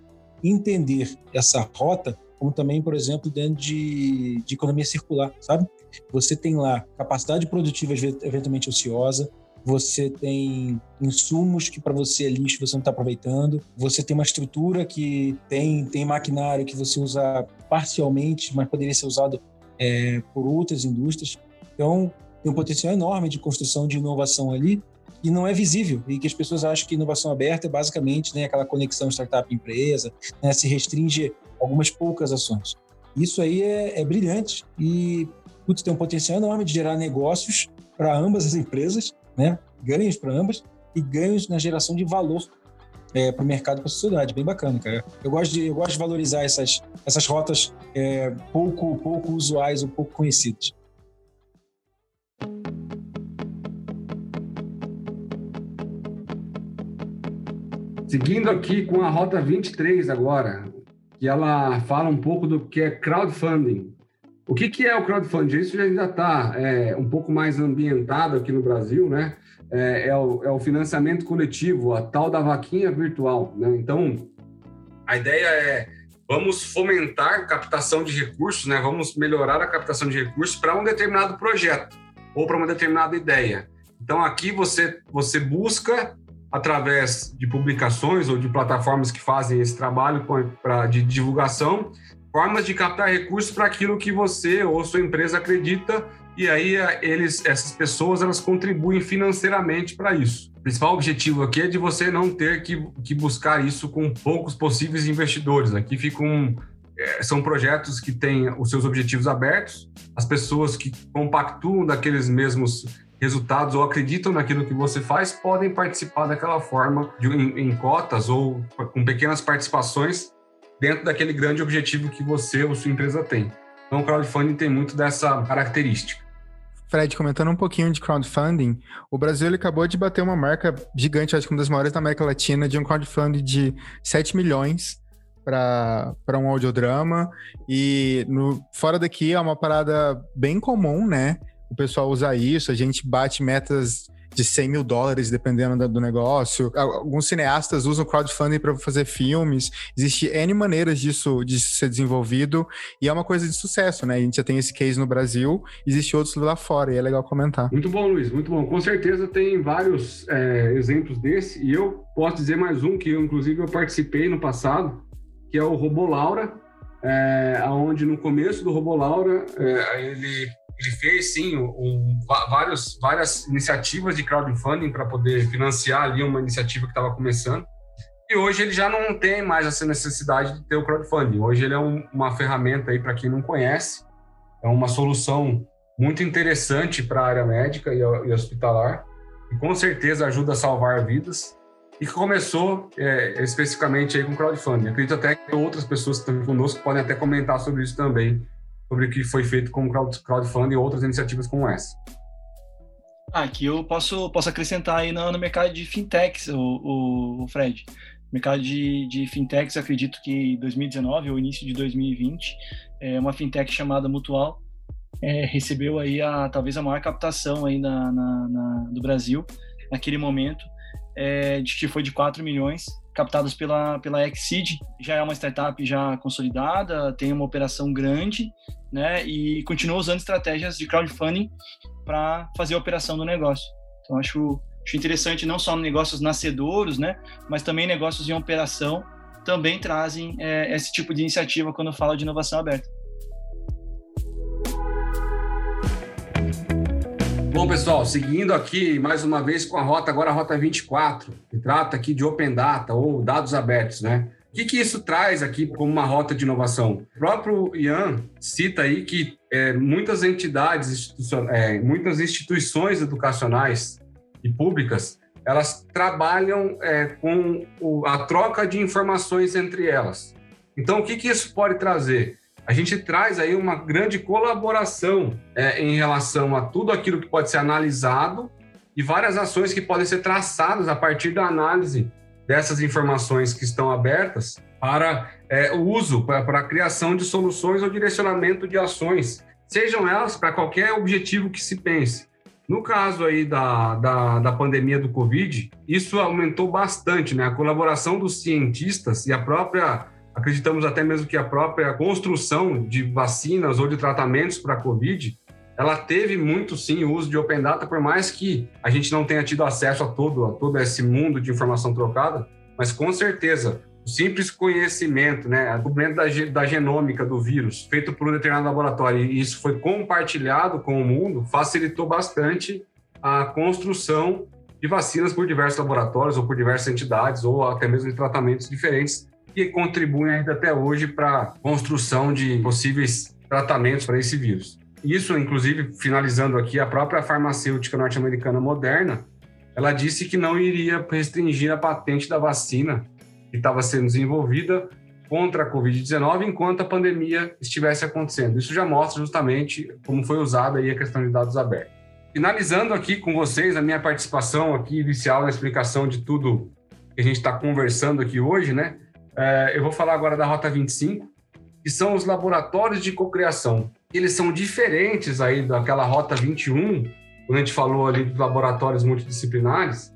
entender essa rota, como também, por exemplo, dentro de, de economia circular, sabe? Você tem lá capacidade produtiva eventualmente ociosa, você tem insumos que para você é lixo você não está aproveitando, você tem uma estrutura que tem, tem maquinário que você usa parcialmente, mas poderia ser usado é, por outras indústrias. Então, tem um potencial enorme de construção de inovação ali e não é visível e que as pessoas acham que inovação aberta é basicamente né, aquela conexão startup-empresa, né, se restringe algumas poucas ações. Isso aí é, é brilhante e putz, tem um potencial enorme de gerar negócios para ambas as empresas né? Ganhos para ambas e ganhos na geração de valor é, para o mercado para a sociedade. Bem bacana, cara. Eu gosto de, eu gosto de valorizar essas, essas rotas é, pouco, pouco usuais ou pouco conhecidas. Seguindo aqui com a Rota 23 agora, que ela fala um pouco do que é crowdfunding. O que, que é o crowdfunding? Isso já ainda está é, um pouco mais ambientado aqui no Brasil, né? É, é, o, é, o, financiamento coletivo, a tal da vaquinha virtual, né? Então, a ideia é vamos fomentar captação de recursos, né? Vamos melhorar a captação de recursos para um determinado projeto ou para uma determinada ideia. Então, aqui você, você busca através de publicações ou de plataformas que fazem esse trabalho pra, de divulgação, formas de captar recursos para aquilo que você ou sua empresa acredita e aí eles, essas pessoas elas contribuem financeiramente para isso. O principal objetivo aqui é de você não ter que, que buscar isso com poucos possíveis investidores. Aqui ficam é, são projetos que têm os seus objetivos abertos, as pessoas que compactuam daqueles mesmos resultados ou acreditam naquilo que você faz podem participar daquela forma de, em, em cotas ou com pequenas participações dentro daquele grande objetivo que você ou sua empresa tem. Então, o crowdfunding tem muito dessa característica. Fred, comentando um pouquinho de crowdfunding, o Brasil ele acabou de bater uma marca gigante, acho que uma das maiores da América Latina, de um crowdfunding de 7 milhões para um audiodrama. E no, fora daqui é uma parada bem comum, né? O pessoal usa isso, a gente bate metas de 100 mil dólares, dependendo do negócio. Alguns cineastas usam crowdfunding para fazer filmes. Existem N maneiras disso, disso ser desenvolvido e é uma coisa de sucesso, né? A gente já tem esse case no Brasil, existe outros lá fora e é legal comentar. Muito bom, Luiz, muito bom. Com certeza tem vários é, exemplos desse e eu posso dizer mais um que eu, inclusive, eu participei no passado, que é o Robolaura, é, onde no começo do Robolaura é, ele ele fez sim um, vários, várias iniciativas de crowdfunding para poder financiar ali uma iniciativa que estava começando. E hoje ele já não tem mais essa necessidade de ter o crowdfunding. Hoje ele é um, uma ferramenta aí para quem não conhece, é uma solução muito interessante para a área médica e, e hospitalar, e com certeza ajuda a salvar vidas. e que começou é, especificamente aí com crowdfunding. Acredito até que outras pessoas que estão conosco podem até comentar sobre isso também, sobre o que foi feito com crowdfunding e outras iniciativas como essa. Ah, aqui eu posso, posso acrescentar aí no, mercado de fintechs, o, o, o Fred. Mercado de, de fintechs, acredito que 2019 ou início de 2020, é, uma fintech chamada Mutual é, recebeu aí a, talvez a maior captação aí na, na, na do Brasil naquele momento é, de foi de 4 milhões, captados pela, pela Exceed. Já é uma startup já consolidada, tem uma operação grande, né? E continua usando estratégias de crowdfunding para fazer a operação do negócio. Então, acho, acho interessante não só negócios nascedouros, né? Mas também negócios em operação também trazem é, esse tipo de iniciativa quando fala de inovação aberta. Bom, pessoal, seguindo aqui mais uma vez com a rota, agora a rota 24, que trata aqui de Open Data ou dados abertos, né? Que, que isso traz aqui como uma rota de inovação? O próprio Ian cita aí que é, muitas entidades, é, muitas instituições educacionais e públicas, elas trabalham é, com o, a troca de informações entre elas. Então, o que, que isso pode trazer? a gente traz aí uma grande colaboração é, em relação a tudo aquilo que pode ser analisado e várias ações que podem ser traçadas a partir da análise dessas informações que estão abertas para é, o uso, para, para a criação de soluções ou direcionamento de ações, sejam elas para qualquer objetivo que se pense. No caso aí da, da, da, pandemia do Covid, isso aumentou bastante, né? A colaboração dos cientistas e a própria Acreditamos até mesmo que a própria construção de vacinas ou de tratamentos para a Covid, ela teve muito sim o uso de Open Data, por mais que a gente não tenha tido acesso a todo, a todo esse mundo de informação trocada, mas com certeza o simples conhecimento, né, o documento da, da genômica do vírus, feito por um determinado laboratório, e isso foi compartilhado com o mundo, facilitou bastante a construção de vacinas por diversos laboratórios ou por diversas entidades, ou até mesmo de tratamentos diferentes que contribuem ainda até hoje para a construção de possíveis tratamentos para esse vírus. Isso, inclusive, finalizando aqui, a própria farmacêutica norte-americana Moderna, ela disse que não iria restringir a patente da vacina que estava sendo desenvolvida contra a Covid-19 enquanto a pandemia estivesse acontecendo. Isso já mostra justamente como foi usada aí a questão de dados abertos. Finalizando aqui com vocês a minha participação aqui inicial na explicação de tudo que a gente está conversando aqui hoje, né? É, eu vou falar agora da Rota 25, que são os laboratórios de cocriação. Eles são diferentes aí daquela Rota 21, quando a gente falou ali dos laboratórios multidisciplinares.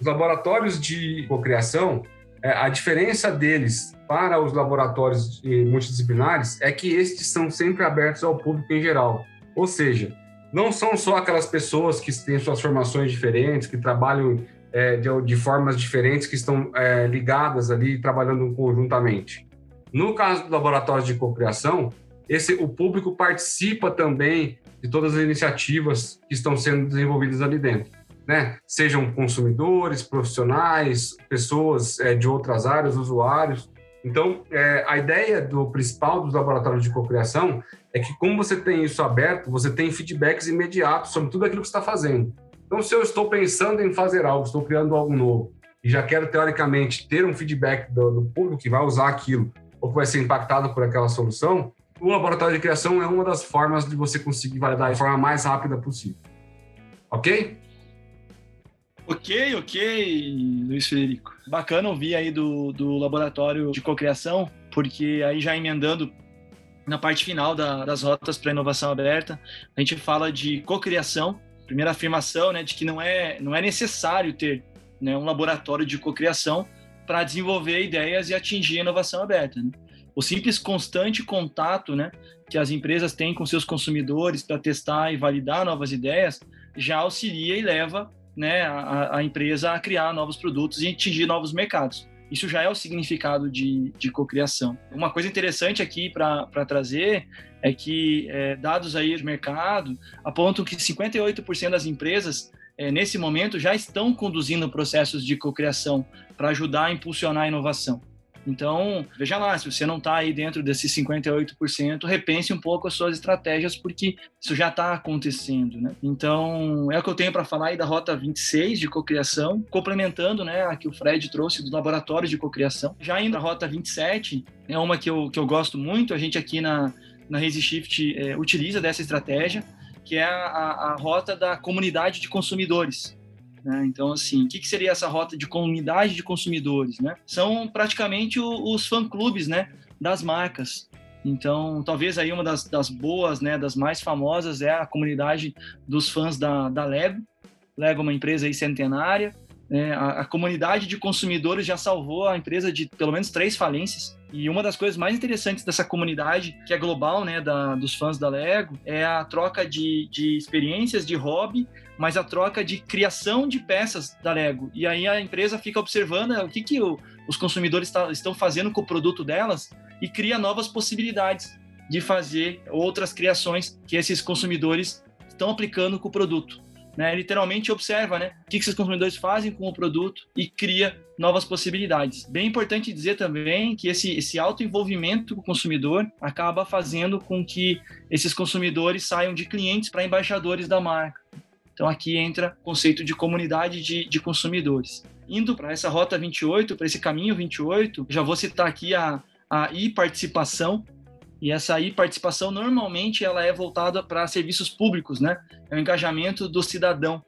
Os laboratórios de cocriação, é, a diferença deles para os laboratórios multidisciplinares é que estes são sempre abertos ao público em geral. Ou seja, não são só aquelas pessoas que têm suas formações diferentes, que trabalham é, de, de, formas diferentes que estão é, ligadas ali, trabalhando conjuntamente. No caso do laboratório de cocriação, esse, o público participa também de todas as iniciativas que estão sendo desenvolvidas ali dentro. Né? Sejam consumidores, profissionais, pessoas é, de outras áreas, usuários. Então, é, a ideia do principal dos laboratórios de cocriação é que, como você tem isso aberto, você tem feedbacks imediatos sobre tudo aquilo que está fazendo. Então, se eu estou pensando em fazer algo, estou criando algo novo, e já quero, teoricamente, ter um feedback do, do público que vai usar aquilo, ou que vai ser impactado por aquela solução, o laboratório de criação é uma das formas de você conseguir validar de forma mais rápida possível. Ok? Ok, ok, Luiz Federico. Bacana ouvir aí do, do laboratório de cocriação, porque aí já emendando na parte final da, das rotas para inovação aberta, a gente fala de cocriação, primeira afirmação, né, de que não é, não é necessário ter né, um laboratório de cocriação para desenvolver ideias e atingir a inovação aberta. Né? O simples constante contato né, que as empresas têm com seus consumidores para testar e validar novas ideias já auxilia e leva né, a, a, empresa a criar novos produtos e atingir novos mercados. Isso já é o significado de, de cocriação. Uma coisa interessante aqui para trazer é que é, dados aí do mercado apontam que 58% das empresas é, nesse momento já estão conduzindo processos de cocriação para ajudar a impulsionar a inovação. Então, veja lá, se você não está aí dentro desses 58%, repense um pouco as suas estratégias, porque isso já está acontecendo, né? Então, é o que eu tenho para falar aí da Rota 26 de cocriação, complementando, né, a que o Fred trouxe do laboratório de cocriação. Já para a Rota 27, é uma que eu, que eu gosto muito, a gente aqui na, na ResiShift é, utiliza dessa estratégia, que é a, a, rota da comunidade de consumidores. Né? Então, assim, o que, que, seria essa rota de comunidade de consumidores? Né? São praticamente o, os fã-clubes né, das marcas. Então, talvez aí uma das, das, boas, né, das mais famosas é a comunidade dos fãs da, da Lego. Lego é uma empresa aí centenária. Né? A, a comunidade de consumidores já salvou a empresa de pelo menos três falências. E uma das coisas mais interessantes dessa comunidade, que é global, né, da, dos fãs da Lego, é a troca de, de experiências, de hobby, mas a troca de criação de peças da Lego. E aí a empresa fica observando o que, que o, os consumidores tá, estão fazendo com o produto delas e cria novas possibilidades de fazer outras criações que esses consumidores estão aplicando com o produto né? Literalmente observa, né? O que esses consumidores fazem com o produto e cria novas possibilidades. Bem importante dizer também que esse, esse envolvimento com o consumidor acaba fazendo com que esses consumidores saiam de clientes para embaixadores da marca. Então aqui entra o conceito de comunidade de, de consumidores. Indo para essa rota 28, para esse caminho 28, já vou citar aqui a, a e-participação, e essa aí participação normalmente ela é voltada para serviços públicos, né? É o engajamento do cidadão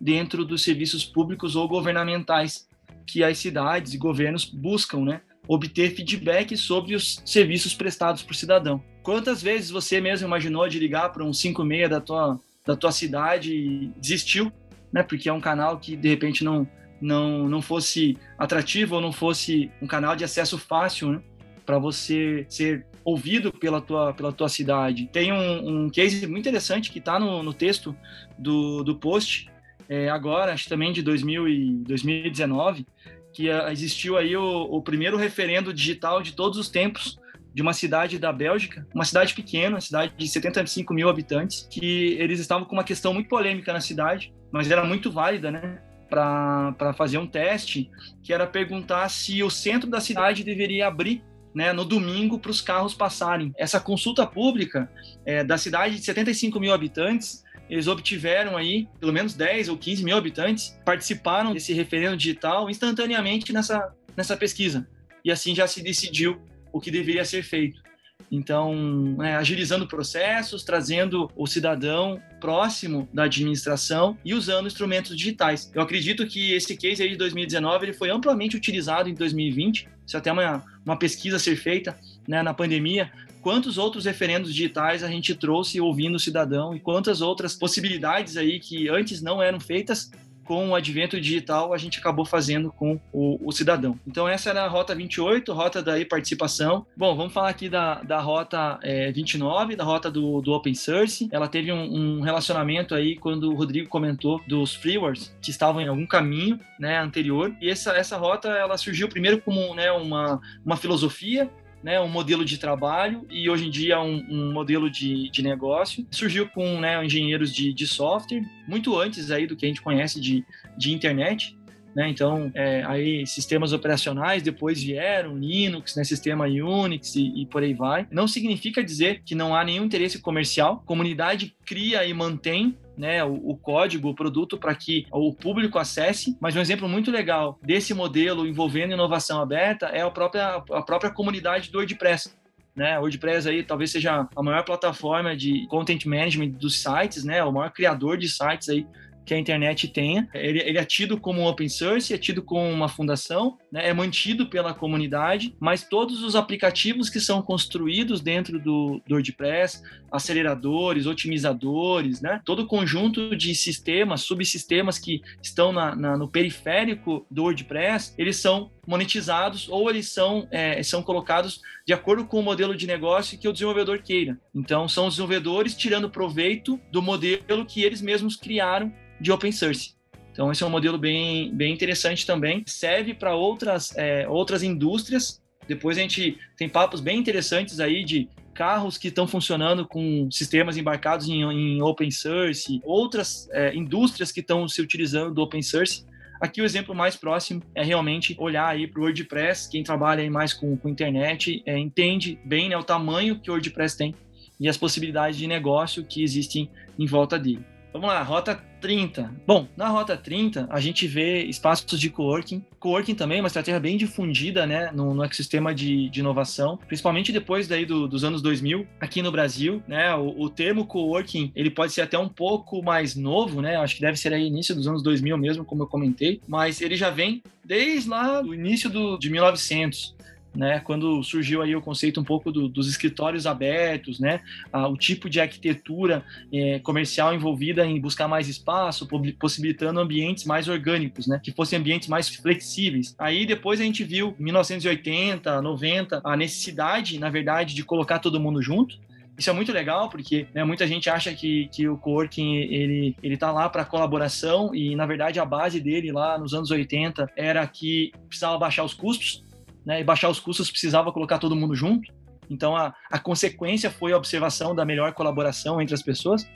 dentro dos serviços públicos ou governamentais que as cidades e governos buscam, né? Obter feedback sobre os serviços prestados por cidadão. Quantas vezes você mesmo imaginou de ligar para um 56 da tua, da tua cidade e desistiu, né? Porque é um canal que de repente não, não, não fosse atrativo ou não fosse um canal de acesso fácil, né? Para você ser ouvido pela tua, pela tua cidade. Tem um, um case muito interessante que está no, no texto do, do post, é, agora, acho também de 2000 e 2019, que existiu aí o, o primeiro referendo digital de todos os tempos de uma cidade da Bélgica, uma cidade pequena, uma cidade de 75 mil habitantes, que eles estavam com uma questão muito polêmica na cidade, mas era muito válida, né? Para fazer um teste, que era perguntar se o centro da cidade deveria abrir né, no domingo para os carros passarem. Essa consulta pública é, da cidade de 75 mil habitantes, eles obtiveram aí pelo menos 10 ou 15 mil habitantes participaram desse referendo digital instantaneamente nessa, nessa pesquisa. E assim já se decidiu o que deveria ser feito. Então, é, agilizando processos, trazendo o cidadão próximo da administração e usando instrumentos digitais. Eu acredito que esse case aí de 2019 ele foi amplamente utilizado em 2020. Isso é até uma, uma pesquisa ser feita né, na pandemia. Quantos outros referendos digitais a gente trouxe ouvindo o cidadão e quantas outras possibilidades aí que antes não eram feitas com o advento digital, a gente acabou fazendo com o, o cidadão. Então, essa era a rota 28, rota da e-participação. Bom, vamos falar aqui da, da rota é, 29, da rota do, do open source. Ela teve um, um relacionamento aí, quando o Rodrigo comentou, dos freewares, que estavam em algum caminho né, anterior. E essa, essa rota, ela surgiu primeiro como né, uma, uma filosofia, né, um modelo de trabalho e hoje em dia um, um modelo de, de negócio. Surgiu com né, engenheiros de, de software, muito antes aí do que a gente conhece de, de internet. Né? Então, é, aí sistemas operacionais depois vieram, Linux, né, sistema Unix e, e, por aí vai. Não significa dizer que não há nenhum interesse comercial. Comunidade cria e mantém né, o, o, código, o produto para que o público acesse. Mas um exemplo muito legal desse modelo envolvendo inovação aberta é a própria, a própria comunidade do WordPress. Né, WordPress aí talvez seja a maior plataforma de content management dos sites, né, o maior criador de sites aí que a internet tenha. Ele, ele, é tido como open source, é tido como uma fundação, né? é mantido pela comunidade, mas todos os aplicativos que são construídos dentro do, do WordPress, aceleradores, otimizadores, né? todo o conjunto de sistemas, subsistemas que estão na, na, no periférico do WordPress, eles são monetizados ou eles são, é, são colocados de acordo com o modelo de negócio que o desenvolvedor queira. Então, são os desenvolvedores tirando proveito do modelo que eles mesmos criaram de open source. Então, esse é um modelo bem, bem interessante também. Serve para outras, é, outras indústrias. Depois a gente tem papos bem interessantes aí de carros que estão funcionando com sistemas embarcados em, em open source, outras é, indústrias que estão se utilizando do open source Aqui o exemplo mais próximo é realmente olhar aí para o WordPress. Quem trabalha aí mais com, com internet é, entende bem né, o tamanho que o WordPress tem e as possibilidades de negócio que existem em volta dele. Vamos lá, rota 30. Bom, na rota 30, a gente vê espaços de coworking. Coworking também é uma estratégia bem difundida né, no, no ecossistema de, de, inovação, principalmente depois daí do, dos anos 2000, aqui no Brasil. Né, o, o, termo coworking ele pode ser até um pouco mais novo, né, acho que deve ser aí início dos anos 2000 mesmo, como eu comentei, mas ele já vem desde lá do início do, de 1900 né, quando surgiu aí o conceito um pouco do, dos escritórios abertos, né, o tipo de arquitetura é, comercial envolvida em buscar mais espaço, possibilitando ambientes mais orgânicos, né, que fossem ambientes mais flexíveis. Aí depois a gente viu, 1980, 90, a necessidade, na verdade, de colocar todo mundo junto, isso é muito legal porque né, muita gente acha que, que o coworking ele ele tá lá para colaboração e na verdade a base dele lá nos anos 80 era que precisava baixar os custos né, e baixar os custos precisava colocar todo mundo junto. Então a, a consequência foi a observação da melhor colaboração entre as pessoas,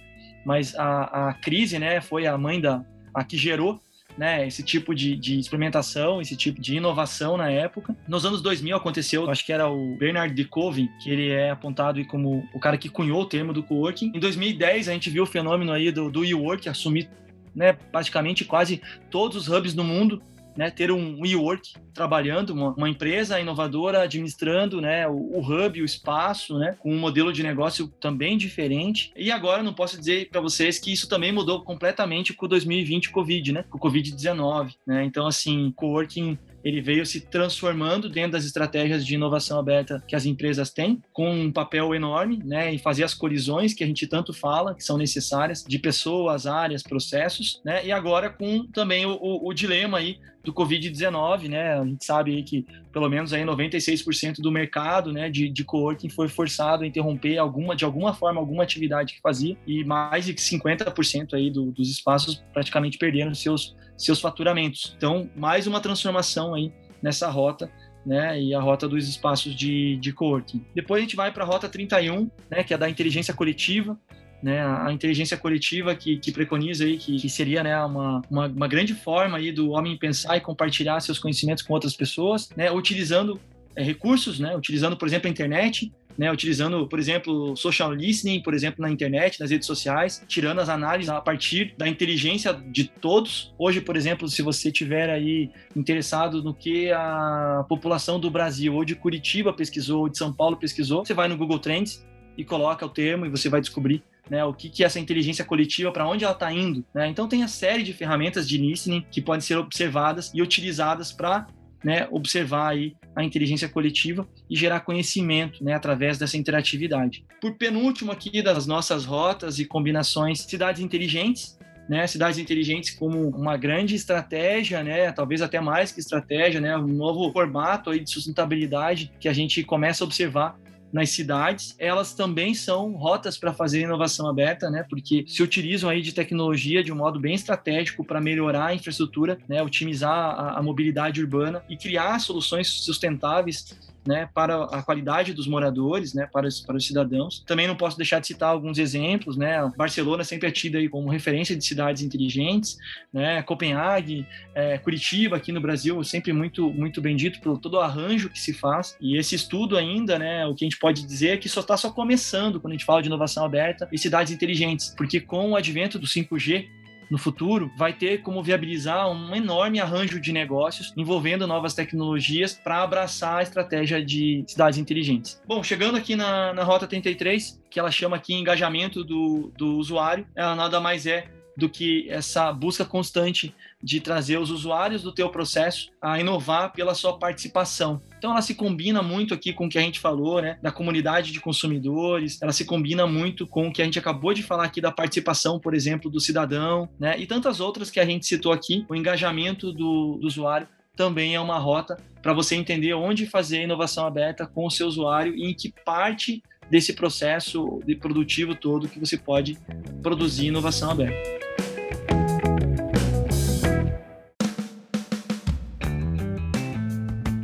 mas a, a crise, né, foi a mãe da a que gerou né, esse tipo de, de, experimentação, esse tipo de inovação na época. Nos anos 2000 aconteceu, acho que era o Bernard de Koven, que ele é apontado como o cara que cunhou o termo do coworking. Em 2010 a gente viu o fenômeno aí do, do e-work assumir né, praticamente quase todos os hubs do mundo né, ter um WeWork trabalhando, uma, uma, empresa inovadora administrando né, o, o, hub, o espaço, né, com um modelo de negócio também diferente. E agora não posso dizer para vocês que isso também mudou completamente com o 2020 Covid, né, com o Covid-19. Né? Então, assim, coworking ele veio se transformando dentro das estratégias de inovação aberta que as empresas têm, com um papel enorme, né, em fazer as colisões que a gente tanto fala, que são necessárias, de pessoas, áreas, processos, né, e agora com também o, o, o dilema aí do Covid-19, né, a gente sabe aí que pelo menos aí 96% do mercado, né, de, de coworking foi forçado a interromper alguma, de alguma forma, alguma atividade que fazia, e mais de 50% aí do, dos espaços praticamente perderam seus, seus faturamentos. Então, mais uma transformação aí nessa rota né, e a rota dos espaços de, de coworking. Depois a gente vai para a rota 31, né, que é da inteligência coletiva, né, a inteligência coletiva que, que preconiza aí que, que seria né, uma, uma, uma, grande forma aí do homem pensar e compartilhar seus conhecimentos com outras pessoas, né, utilizando é, recursos, né, utilizando, por exemplo, a internet, né, utilizando, por exemplo, social listening, por exemplo, na internet, nas redes sociais, tirando as análises a partir da inteligência de todos. Hoje, por exemplo, se você tiver aí interessado no que a população do Brasil ou de Curitiba pesquisou, ou de São Paulo pesquisou, você vai no Google Trends e coloca o termo e você vai descobrir né, o que, que é essa inteligência coletiva, para onde ela está indo. Né? Então tem a série de ferramentas de listening que podem ser observadas e utilizadas para né, observar aí a inteligência coletiva e gerar conhecimento né, através dessa interatividade. Por penúltimo aqui das nossas rotas e combinações, cidades inteligentes, né, cidades inteligentes como uma grande estratégia, né, talvez até mais que estratégia, né, um novo formato aí de sustentabilidade que a gente começa a observar nas cidades, elas também são rotas para fazer inovação aberta, né? Porque se utilizam aí de tecnologia de um modo bem estratégico para melhorar a infraestrutura, né? Otimizar a, a mobilidade urbana e criar soluções sustentáveis né, para a qualidade dos moradores, né, para os, para os cidadãos. Também não posso deixar de citar alguns exemplos, né, Barcelona sempre é tida aí como referência de cidades inteligentes, né, Copenhague, é, Curitiba aqui no Brasil, sempre muito muito bendito pelo todo o arranjo que se faz. E esse estudo ainda, né, o que a gente pode dizer é que só está só começando quando a gente fala de inovação aberta e cidades inteligentes, porque com o advento do 5G no futuro, vai ter como viabilizar um enorme arranjo de negócios envolvendo novas tecnologias para abraçar a estratégia de cidades inteligentes. Bom, chegando aqui na, na Rota 33, que ela chama aqui engajamento do, do usuário, ela nada mais é do que essa busca constante de trazer os usuários do teu processo a inovar pela sua participação. Então ela se combina muito aqui com o que a gente falou, né, da comunidade de consumidores, ela se combina muito com o que a gente acabou de falar aqui da participação, por exemplo, do cidadão, né, e tantas outras que a gente citou aqui, o engajamento do, do usuário também é uma rota para você entender onde fazer inovação aberta com o seu usuário e em que parte desse processo de produtivo todo que você pode produzir inovação aberta.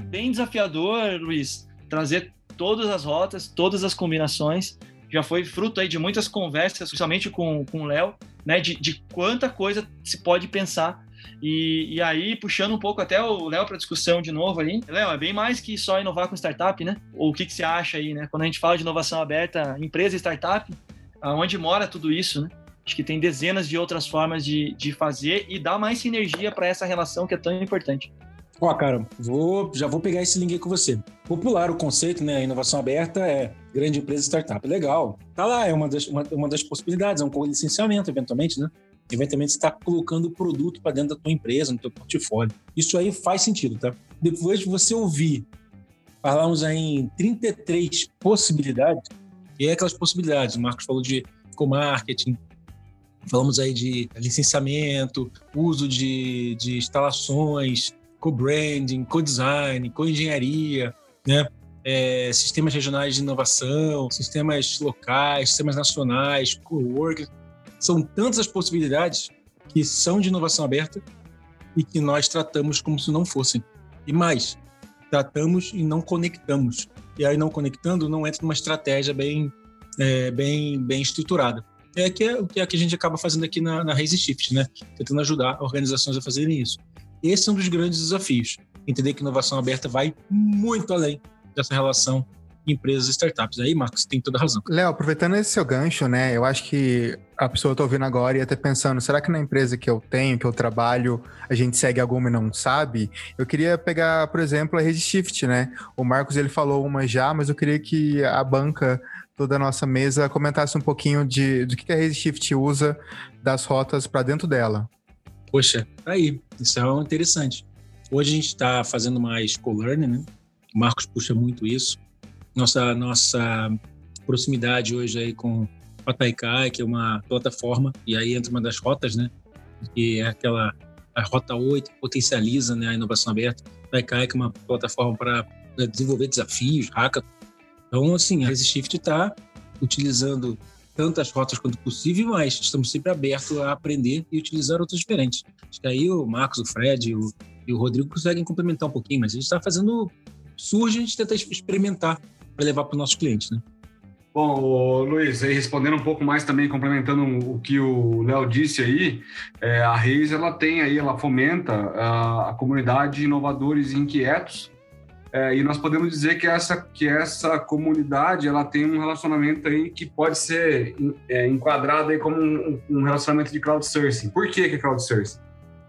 Bem desafiador, Luiz, trazer todas as rotas, todas as combinações. Já foi fruto aí de muitas conversas, principalmente com, com o Léo, né, de, de quanta coisa se pode pensar E, e aí, puxando um pouco até o Léo para discussão de novo aí, Léo, é bem mais que só inovar com startup, né? Ou o que, que você acha aí, né? Quando a gente fala de inovação aberta, empresa e startup, aonde mora tudo isso, né? Acho que tem dezenas de outras formas de, de fazer e dar mais sinergia para essa relação que é tão importante. Ó, cara, vou, já vou pegar esse link aí com você. Popular o conceito, né? Inovação aberta é grande empresa startup. Legal. Tá lá, é uma das, uma, uma das possibilidades, é um licenciamento, eventualmente, né? Eventualmente está colocando o produto para dentro da tua empresa, no teu portfólio. Isso aí faz sentido, tá? Depois de você ouvir, falamos aí em 33 possibilidades, e é aquelas possibilidades, o Marcos falou de co-marketing, Falamos aí de licenciamento, uso de, de instalações, co-branding, co-design, co-engenharia, né? É, sistemas regionais de inovação, sistemas locais, sistemas nacionais, co-work. São tantas as possibilidades que são de inovação aberta e que nós tratamos como se não fossem. E mais, tratamos e não conectamos. E aí, não conectando, não entra numa estratégia bem, é, bem, bem estruturada é que é o que, é a gente acaba fazendo aqui na, na Raise Shift, né? Tentando ajudar organizações a fazerem isso. Esse é um dos grandes desafios. Entender que inovação aberta vai muito além dessa relação empresas e startups. Aí, Marcos, tem toda a razão. Léo, aproveitando esse seu gancho, né? Eu acho que a pessoa está ouvindo agora e até pensando, será que na empresa que eu tenho, que eu trabalho, a gente segue alguma e não sabe? Eu queria pegar, por exemplo, a Rede Shift, né? O Marcos ele falou uma já, mas eu queria que a banca toda a nossa mesa comentasse um pouquinho de, do que a Shift usa das rotas para dentro dela. Poxa, tá aí, isso é interessante. Hoje a gente está fazendo mais co-learning, né? O Marcos puxa muito isso. Nossa, nossa proximidade hoje aí com a Taikai, que é uma plataforma, e aí entra uma das rotas, né? Que é aquela a Rota 8, que potencializa né, a inovação aberta. Taikai, que é uma plataforma para desenvolver desafios, hackathons, então, assim, a Shift está utilizando tantas rotas quanto possível, mas estamos sempre abertos a aprender e utilizar outras diferentes. Acho que aí o Marcos, o Fred o, e o Rodrigo conseguem complementar um pouquinho, mas a gente está fazendo. Surge, a gente tenta experimentar para levar para os nossos clientes, né? Bom, Luiz, aí respondendo um pouco mais também, complementando o que o Léo disse aí, é, a Reis ela tem aí, ela fomenta a, a comunidade de inovadores inquietos, é, e nós podemos dizer que essa, que essa comunidade ela tem um relacionamento aí que pode ser é, enquadrado aí como um, um, relacionamento de crowdsourcing. Por que, que é crowdsourcing?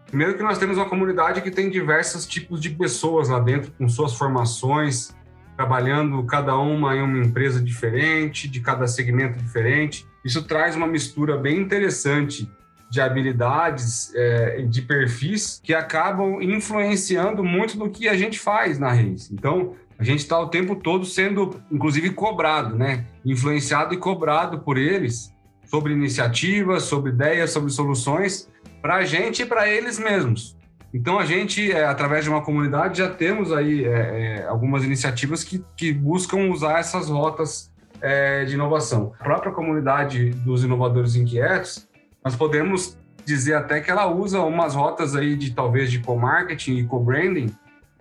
Primeiro que nós temos uma comunidade que tem diversos tipos de pessoas lá dentro, com suas formações, trabalhando cada uma em uma empresa diferente, de cada segmento diferente. Isso traz uma mistura bem interessante de habilidades é, de perfis que acabam influenciando muito do que a gente faz na Reis. Então, a gente está o tempo todo sendo, inclusive, cobrado, né? Influenciado e cobrado por eles sobre iniciativas, sobre ideias, sobre soluções para a gente e para eles mesmos. Então, a gente, é, através de uma comunidade, já temos aí é, é, algumas iniciativas que, que buscam usar essas rotas é, de inovação. A própria comunidade dos inovadores inquietos, nós podemos dizer até que ela usa umas rotas aí de talvez de co-marketing e co-branding.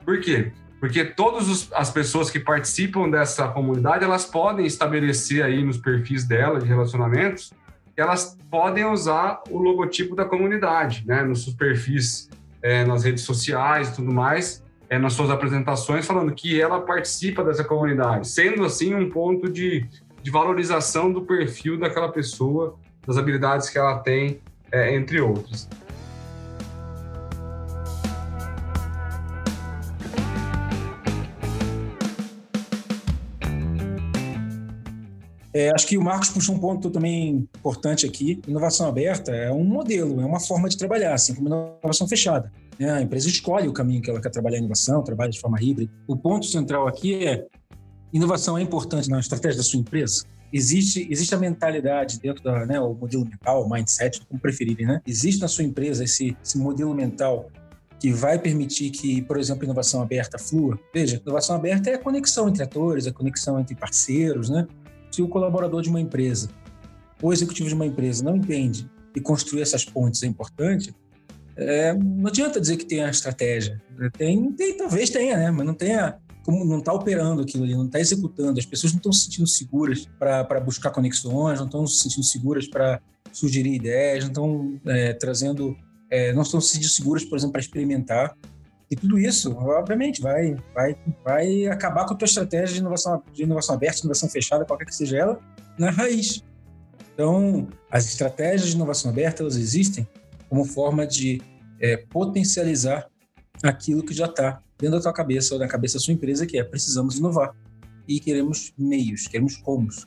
Por quê? Porque todas as pessoas que participam dessa comunidade, elas podem estabelecer aí nos perfis dela de relacionamentos, elas podem usar o logotipo da comunidade, né, nos seus perfis, é, nas redes sociais e tudo mais, é, nas suas apresentações, falando que ela participa dessa comunidade, sendo assim um ponto de, de valorização do perfil daquela pessoa das habilidades que ela tem, é, entre outras. É, acho que o Marcos puxou um ponto também importante aqui. Inovação aberta é um modelo, é uma forma de trabalhar, assim como inovação fechada. É, a empresa escolhe o caminho que ela quer trabalhar em inovação, trabalha de forma híbrida. O ponto central aqui é: inovação é importante na estratégia da sua empresa? existe, existe a mentalidade dentro da, né, o modelo mental, o mindset, como preferirem, né? Existe na sua empresa esse, esse modelo mental que vai permitir que, por exemplo, inovação aberta flua. Veja, inovação aberta é a conexão entre atores, a conexão entre parceiros, né? Se o colaborador de uma empresa ou executivo de uma empresa não entende e construir essas pontes é importante, é, não adianta dizer que tem a estratégia. Tem, tem, talvez tenha, né? Mas não tenha como não está operando aquilo ali, não está executando, as pessoas não estão se sentindo seguras para buscar conexões, não estão se sentindo seguras para sugerir ideias, não estão é, trazendo é, não estão se sentindo seguras, por exemplo, para experimentar. E tudo isso, obviamente, vai, vai, vai acabar com a tua estratégia de inovação, de inovação aberta, de inovação fechada, qualquer que seja ela, na raiz. Então, as estratégias de inovação aberta, elas existem como forma de é, potencializar aquilo que já está dentro da tua cabeça ou na cabeça da sua empresa, que é precisamos inovar e queremos meios, queremos comos.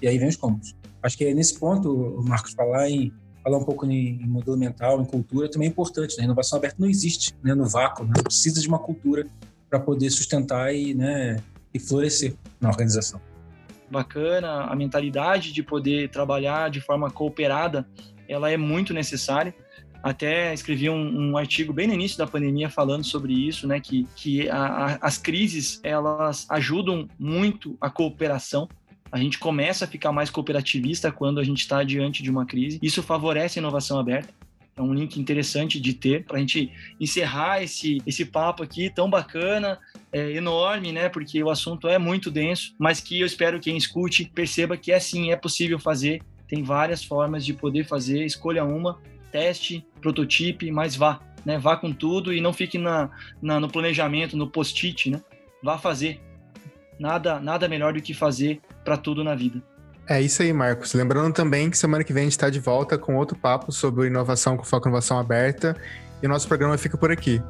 E aí vem os comos. Acho que é nesse ponto, Marcos, falar em falar um pouco em, modelo mental, em cultura, também é importante. Né? A inovação aberta não existe né, no vácuo, né? precisa de uma cultura para poder sustentar e, né, e florescer na organização. Bacana, a mentalidade de poder trabalhar de forma cooperada, ela é muito necessária. Até escrevi um, um, artigo bem no início da pandemia falando sobre isso, né? Que, que a, a, as crises elas ajudam muito a cooperação. A gente começa a ficar mais cooperativista quando a gente está diante de uma crise. Isso favorece a inovação aberta. É um link interessante de ter para a gente encerrar esse, esse papo aqui tão bacana, é, enorme, né? Porque o assunto é muito denso, mas que eu espero que quem escute perceba que é sim, é possível fazer. Tem várias formas de poder fazer. Escolha uma, teste, prototipe, mas vá, né? Vá com tudo e não fique na, na no planejamento, no post-it, né? Vá fazer. Nada, nada melhor do que fazer para tudo na vida. É isso aí, Marcos. Lembrando também que semana que vem a gente está de volta com outro papo sobre inovação com foco em inovação aberta. E o nosso programa fica por aqui.